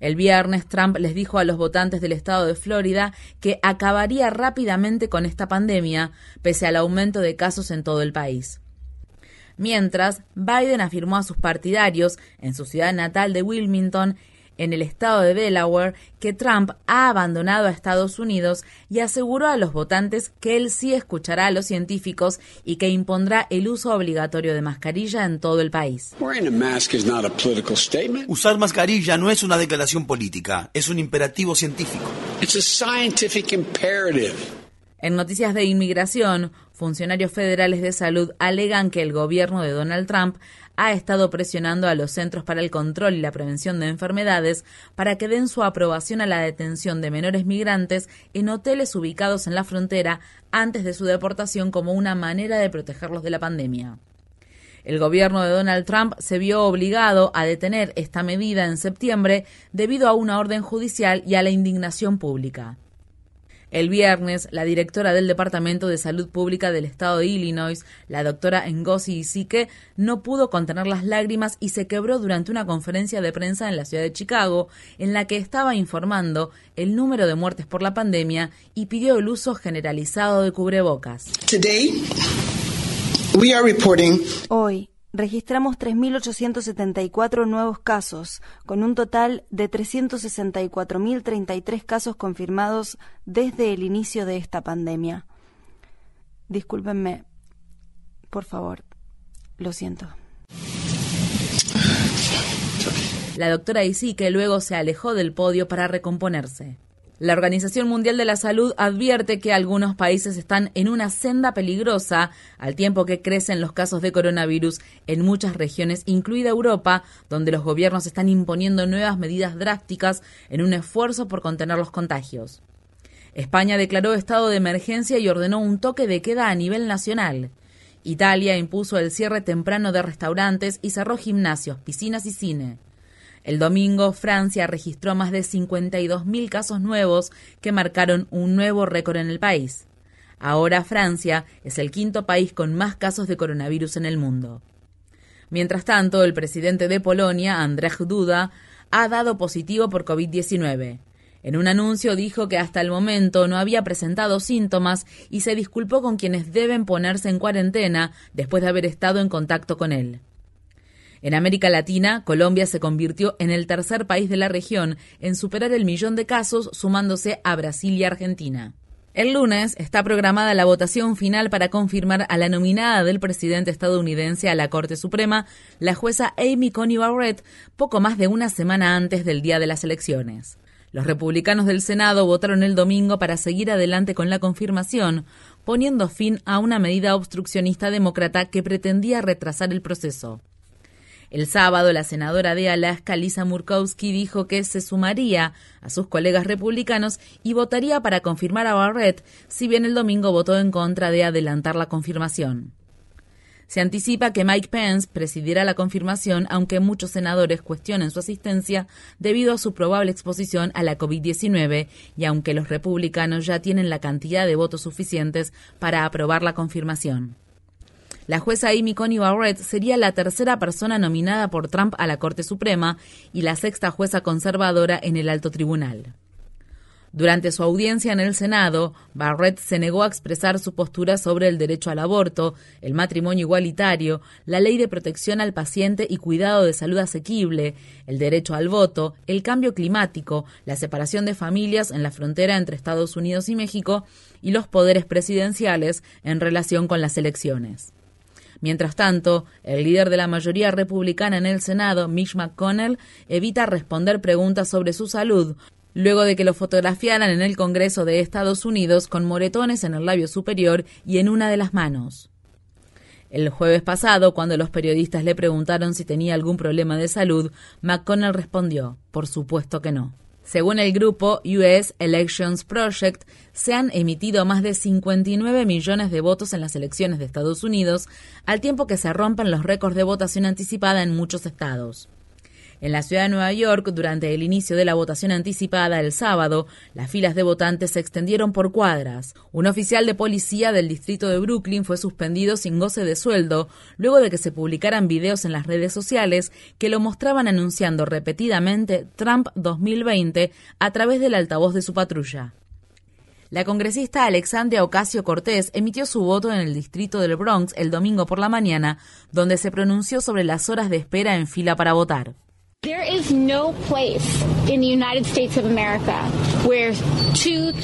El viernes Trump les dijo a los votantes del estado de Florida que acabaría rápidamente con esta pandemia, pese al aumento de casos en todo el país. Mientras, Biden afirmó a sus partidarios en su ciudad natal de Wilmington en el estado de Delaware que Trump ha abandonado a Estados Unidos y aseguró a los votantes que él sí escuchará a los científicos y que impondrá el uso obligatorio de mascarilla en todo el país. Usar mascarilla no es una declaración política, es un imperativo científico. En noticias de inmigración, funcionarios federales de salud alegan que el gobierno de Donald Trump ha estado presionando a los Centros para el Control y la Prevención de Enfermedades para que den su aprobación a la detención de menores migrantes en hoteles ubicados en la frontera antes de su deportación como una manera de protegerlos de la pandemia. El gobierno de Donald Trump se vio obligado a detener esta medida en septiembre debido a una orden judicial y a la indignación pública. El viernes, la directora del Departamento de Salud Pública del Estado de Illinois, la doctora Ngozi Isike, no pudo contener las lágrimas y se quebró durante una conferencia de prensa en la ciudad de Chicago, en la que estaba informando el número de muertes por la pandemia y pidió el uso generalizado de cubrebocas. Hoy, registramos 3.874 nuevos casos, con un total de 364.033 casos confirmados desde el inicio de esta pandemia. Discúlpenme, por favor, lo siento. La doctora que luego se alejó del podio para recomponerse. La Organización Mundial de la Salud advierte que algunos países están en una senda peligrosa al tiempo que crecen los casos de coronavirus en muchas regiones, incluida Europa, donde los gobiernos están imponiendo nuevas medidas drásticas en un esfuerzo por contener los contagios. España declaró estado de emergencia y ordenó un toque de queda a nivel nacional. Italia impuso el cierre temprano de restaurantes y cerró gimnasios, piscinas y cine. El domingo, Francia registró más de 52.000 casos nuevos que marcaron un nuevo récord en el país. Ahora Francia es el quinto país con más casos de coronavirus en el mundo. Mientras tanto, el presidente de Polonia, Andrzej Duda, ha dado positivo por COVID-19. En un anuncio dijo que hasta el momento no había presentado síntomas y se disculpó con quienes deben ponerse en cuarentena después de haber estado en contacto con él. En América Latina, Colombia se convirtió en el tercer país de la región en superar el millón de casos, sumándose a Brasil y Argentina. El lunes está programada la votación final para confirmar a la nominada del presidente estadounidense a la Corte Suprema, la jueza Amy Coney Barrett, poco más de una semana antes del día de las elecciones. Los republicanos del Senado votaron el domingo para seguir adelante con la confirmación, poniendo fin a una medida obstruccionista demócrata que pretendía retrasar el proceso. El sábado, la senadora de Alaska, Lisa Murkowski, dijo que se sumaría a sus colegas republicanos y votaría para confirmar a Barrett, si bien el domingo votó en contra de adelantar la confirmación. Se anticipa que Mike Pence presidirá la confirmación, aunque muchos senadores cuestionen su asistencia debido a su probable exposición a la COVID-19 y aunque los republicanos ya tienen la cantidad de votos suficientes para aprobar la confirmación. La jueza Amy Coney Barrett sería la tercera persona nominada por Trump a la Corte Suprema y la sexta jueza conservadora en el alto tribunal. Durante su audiencia en el Senado, Barrett se negó a expresar su postura sobre el derecho al aborto, el matrimonio igualitario, la ley de protección al paciente y cuidado de salud asequible, el derecho al voto, el cambio climático, la separación de familias en la frontera entre Estados Unidos y México y los poderes presidenciales en relación con las elecciones. Mientras tanto, el líder de la mayoría republicana en el Senado, Mitch McConnell, evita responder preguntas sobre su salud, luego de que lo fotografiaran en el Congreso de Estados Unidos con moretones en el labio superior y en una de las manos. El jueves pasado, cuando los periodistas le preguntaron si tenía algún problema de salud, McConnell respondió, por supuesto que no. Según el grupo US Elections Project, se han emitido más de 59 millones de votos en las elecciones de Estados Unidos, al tiempo que se rompen los récords de votación anticipada en muchos estados. En la ciudad de Nueva York, durante el inicio de la votación anticipada el sábado, las filas de votantes se extendieron por cuadras. Un oficial de policía del distrito de Brooklyn fue suspendido sin goce de sueldo luego de que se publicaran videos en las redes sociales que lo mostraban anunciando repetidamente Trump 2020 a través del altavoz de su patrulla. La congresista Alexandria Ocasio Cortés emitió su voto en el distrito del Bronx el domingo por la mañana, donde se pronunció sobre las horas de espera en fila para votar.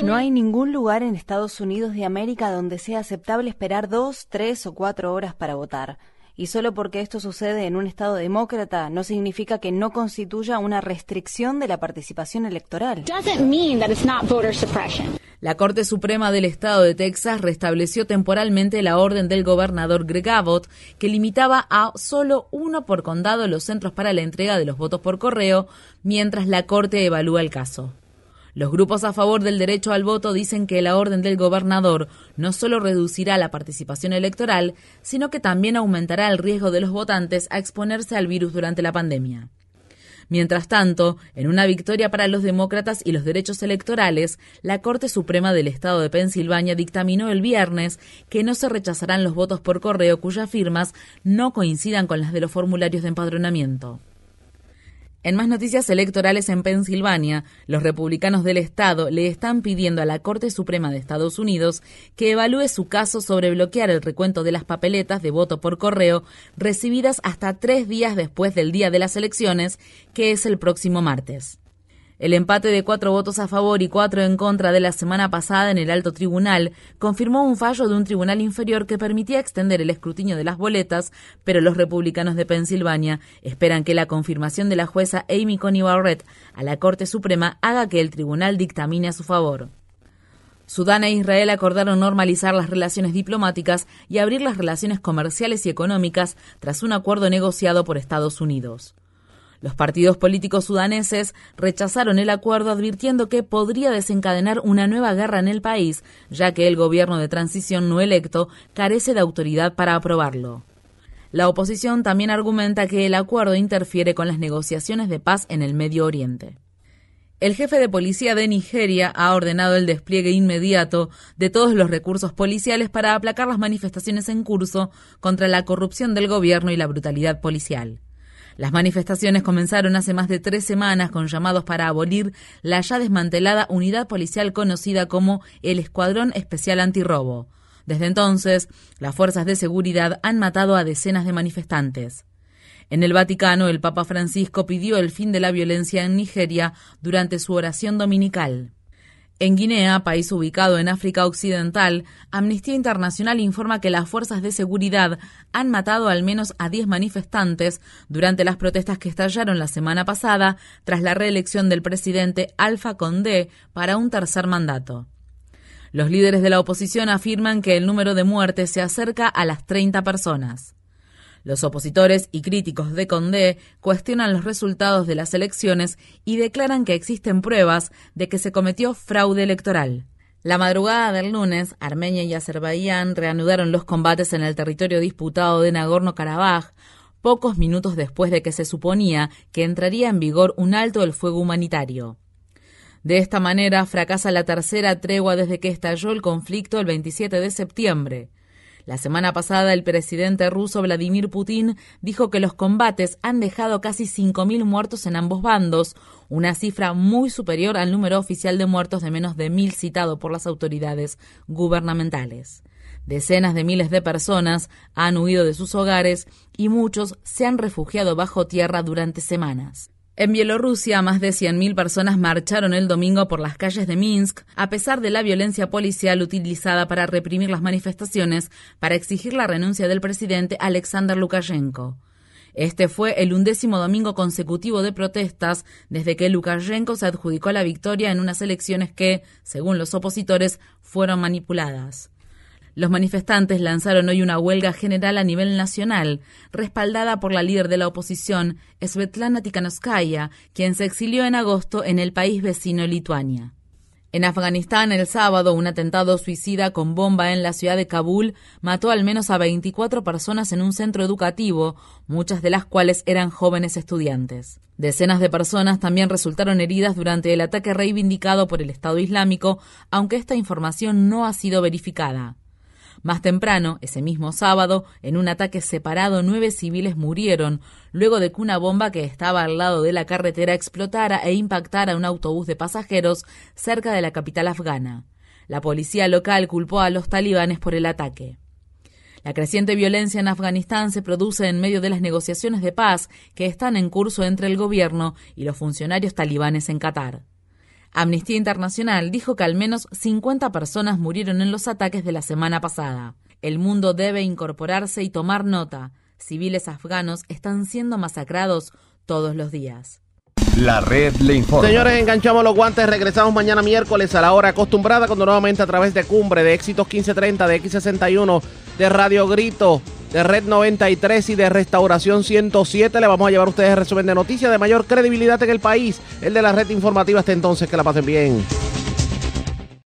No hay ningún lugar en Estados Unidos de América donde sea aceptable esperar dos, tres o cuatro horas para votar. Y solo porque esto sucede en un Estado demócrata no significa que no constituya una restricción de la participación electoral. La Corte Suprema del Estado de Texas restableció temporalmente la orden del gobernador Greg Abbott que limitaba a solo uno por condado los centros para la entrega de los votos por correo mientras la Corte evalúa el caso. Los grupos a favor del derecho al voto dicen que la orden del gobernador no solo reducirá la participación electoral, sino que también aumentará el riesgo de los votantes a exponerse al virus durante la pandemia. Mientras tanto, en una victoria para los demócratas y los derechos electorales, la Corte Suprema del Estado de Pensilvania dictaminó el viernes que no se rechazarán los votos por correo cuyas firmas no coincidan con las de los formularios de empadronamiento. En más noticias electorales en Pensilvania, los republicanos del estado le están pidiendo a la Corte Suprema de Estados Unidos que evalúe su caso sobre bloquear el recuento de las papeletas de voto por correo recibidas hasta tres días después del día de las elecciones, que es el próximo martes. El empate de cuatro votos a favor y cuatro en contra de la semana pasada en el alto tribunal confirmó un fallo de un tribunal inferior que permitía extender el escrutinio de las boletas, pero los republicanos de Pensilvania esperan que la confirmación de la jueza Amy Coney Barrett a la Corte Suprema haga que el tribunal dictamine a su favor. Sudán e Israel acordaron normalizar las relaciones diplomáticas y abrir las relaciones comerciales y económicas tras un acuerdo negociado por Estados Unidos. Los partidos políticos sudaneses rechazaron el acuerdo advirtiendo que podría desencadenar una nueva guerra en el país, ya que el gobierno de transición no electo carece de autoridad para aprobarlo. La oposición también argumenta que el acuerdo interfiere con las negociaciones de paz en el Medio Oriente. El jefe de policía de Nigeria ha ordenado el despliegue inmediato de todos los recursos policiales para aplacar las manifestaciones en curso contra la corrupción del gobierno y la brutalidad policial. Las manifestaciones comenzaron hace más de tres semanas con llamados para abolir la ya desmantelada unidad policial conocida como el Escuadrón Especial Antirrobo. Desde entonces, las fuerzas de seguridad han matado a decenas de manifestantes. En el Vaticano, el Papa Francisco pidió el fin de la violencia en Nigeria durante su oración dominical. En Guinea, país ubicado en África Occidental, Amnistía Internacional informa que las fuerzas de seguridad han matado al menos a 10 manifestantes durante las protestas que estallaron la semana pasada tras la reelección del presidente Alpha Condé para un tercer mandato. Los líderes de la oposición afirman que el número de muertes se acerca a las 30 personas. Los opositores y críticos de Condé cuestionan los resultados de las elecciones y declaran que existen pruebas de que se cometió fraude electoral. La madrugada del lunes, Armenia y Azerbaiyán reanudaron los combates en el territorio disputado de Nagorno-Karabaj, pocos minutos después de que se suponía que entraría en vigor un alto el fuego humanitario. De esta manera fracasa la tercera tregua desde que estalló el conflicto el 27 de septiembre. La semana pasada, el presidente ruso Vladimir Putin dijo que los combates han dejado casi 5.000 muertos en ambos bandos, una cifra muy superior al número oficial de muertos de menos de 1.000 citado por las autoridades gubernamentales. Decenas de miles de personas han huido de sus hogares y muchos se han refugiado bajo tierra durante semanas. En Bielorrusia, más de 100.000 personas marcharon el domingo por las calles de Minsk, a pesar de la violencia policial utilizada para reprimir las manifestaciones para exigir la renuncia del presidente Alexander Lukashenko. Este fue el undécimo domingo consecutivo de protestas desde que Lukashenko se adjudicó la victoria en unas elecciones que, según los opositores, fueron manipuladas. Los manifestantes lanzaron hoy una huelga general a nivel nacional, respaldada por la líder de la oposición, Svetlana Tikhanovskaya, quien se exilió en agosto en el país vecino Lituania. En Afganistán, el sábado, un atentado suicida con bomba en la ciudad de Kabul mató al menos a 24 personas en un centro educativo, muchas de las cuales eran jóvenes estudiantes. Decenas de personas también resultaron heridas durante el ataque reivindicado por el Estado Islámico, aunque esta información no ha sido verificada. Más temprano, ese mismo sábado, en un ataque separado, nueve civiles murieron, luego de que una bomba que estaba al lado de la carretera explotara e impactara un autobús de pasajeros cerca de la capital afgana. La policía local culpó a los talibanes por el ataque. La creciente violencia en Afganistán se produce en medio de las negociaciones de paz que están en curso entre el gobierno y los funcionarios talibanes en Qatar. Amnistía Internacional dijo que al menos 50 personas murieron en los ataques de la semana pasada. El mundo debe incorporarse y tomar nota. Civiles afganos están siendo masacrados todos los días. La red le informa. Señores, enganchamos los guantes. Regresamos mañana miércoles a la hora acostumbrada, cuando nuevamente a través de Cumbre, de Éxitos 1530, de X61, de Radio Grito, de Red 93 y de Restauración 107 le vamos a llevar a ustedes el resumen de noticias de mayor credibilidad en el país, el de la red informativa. Hasta entonces, que la pasen bien.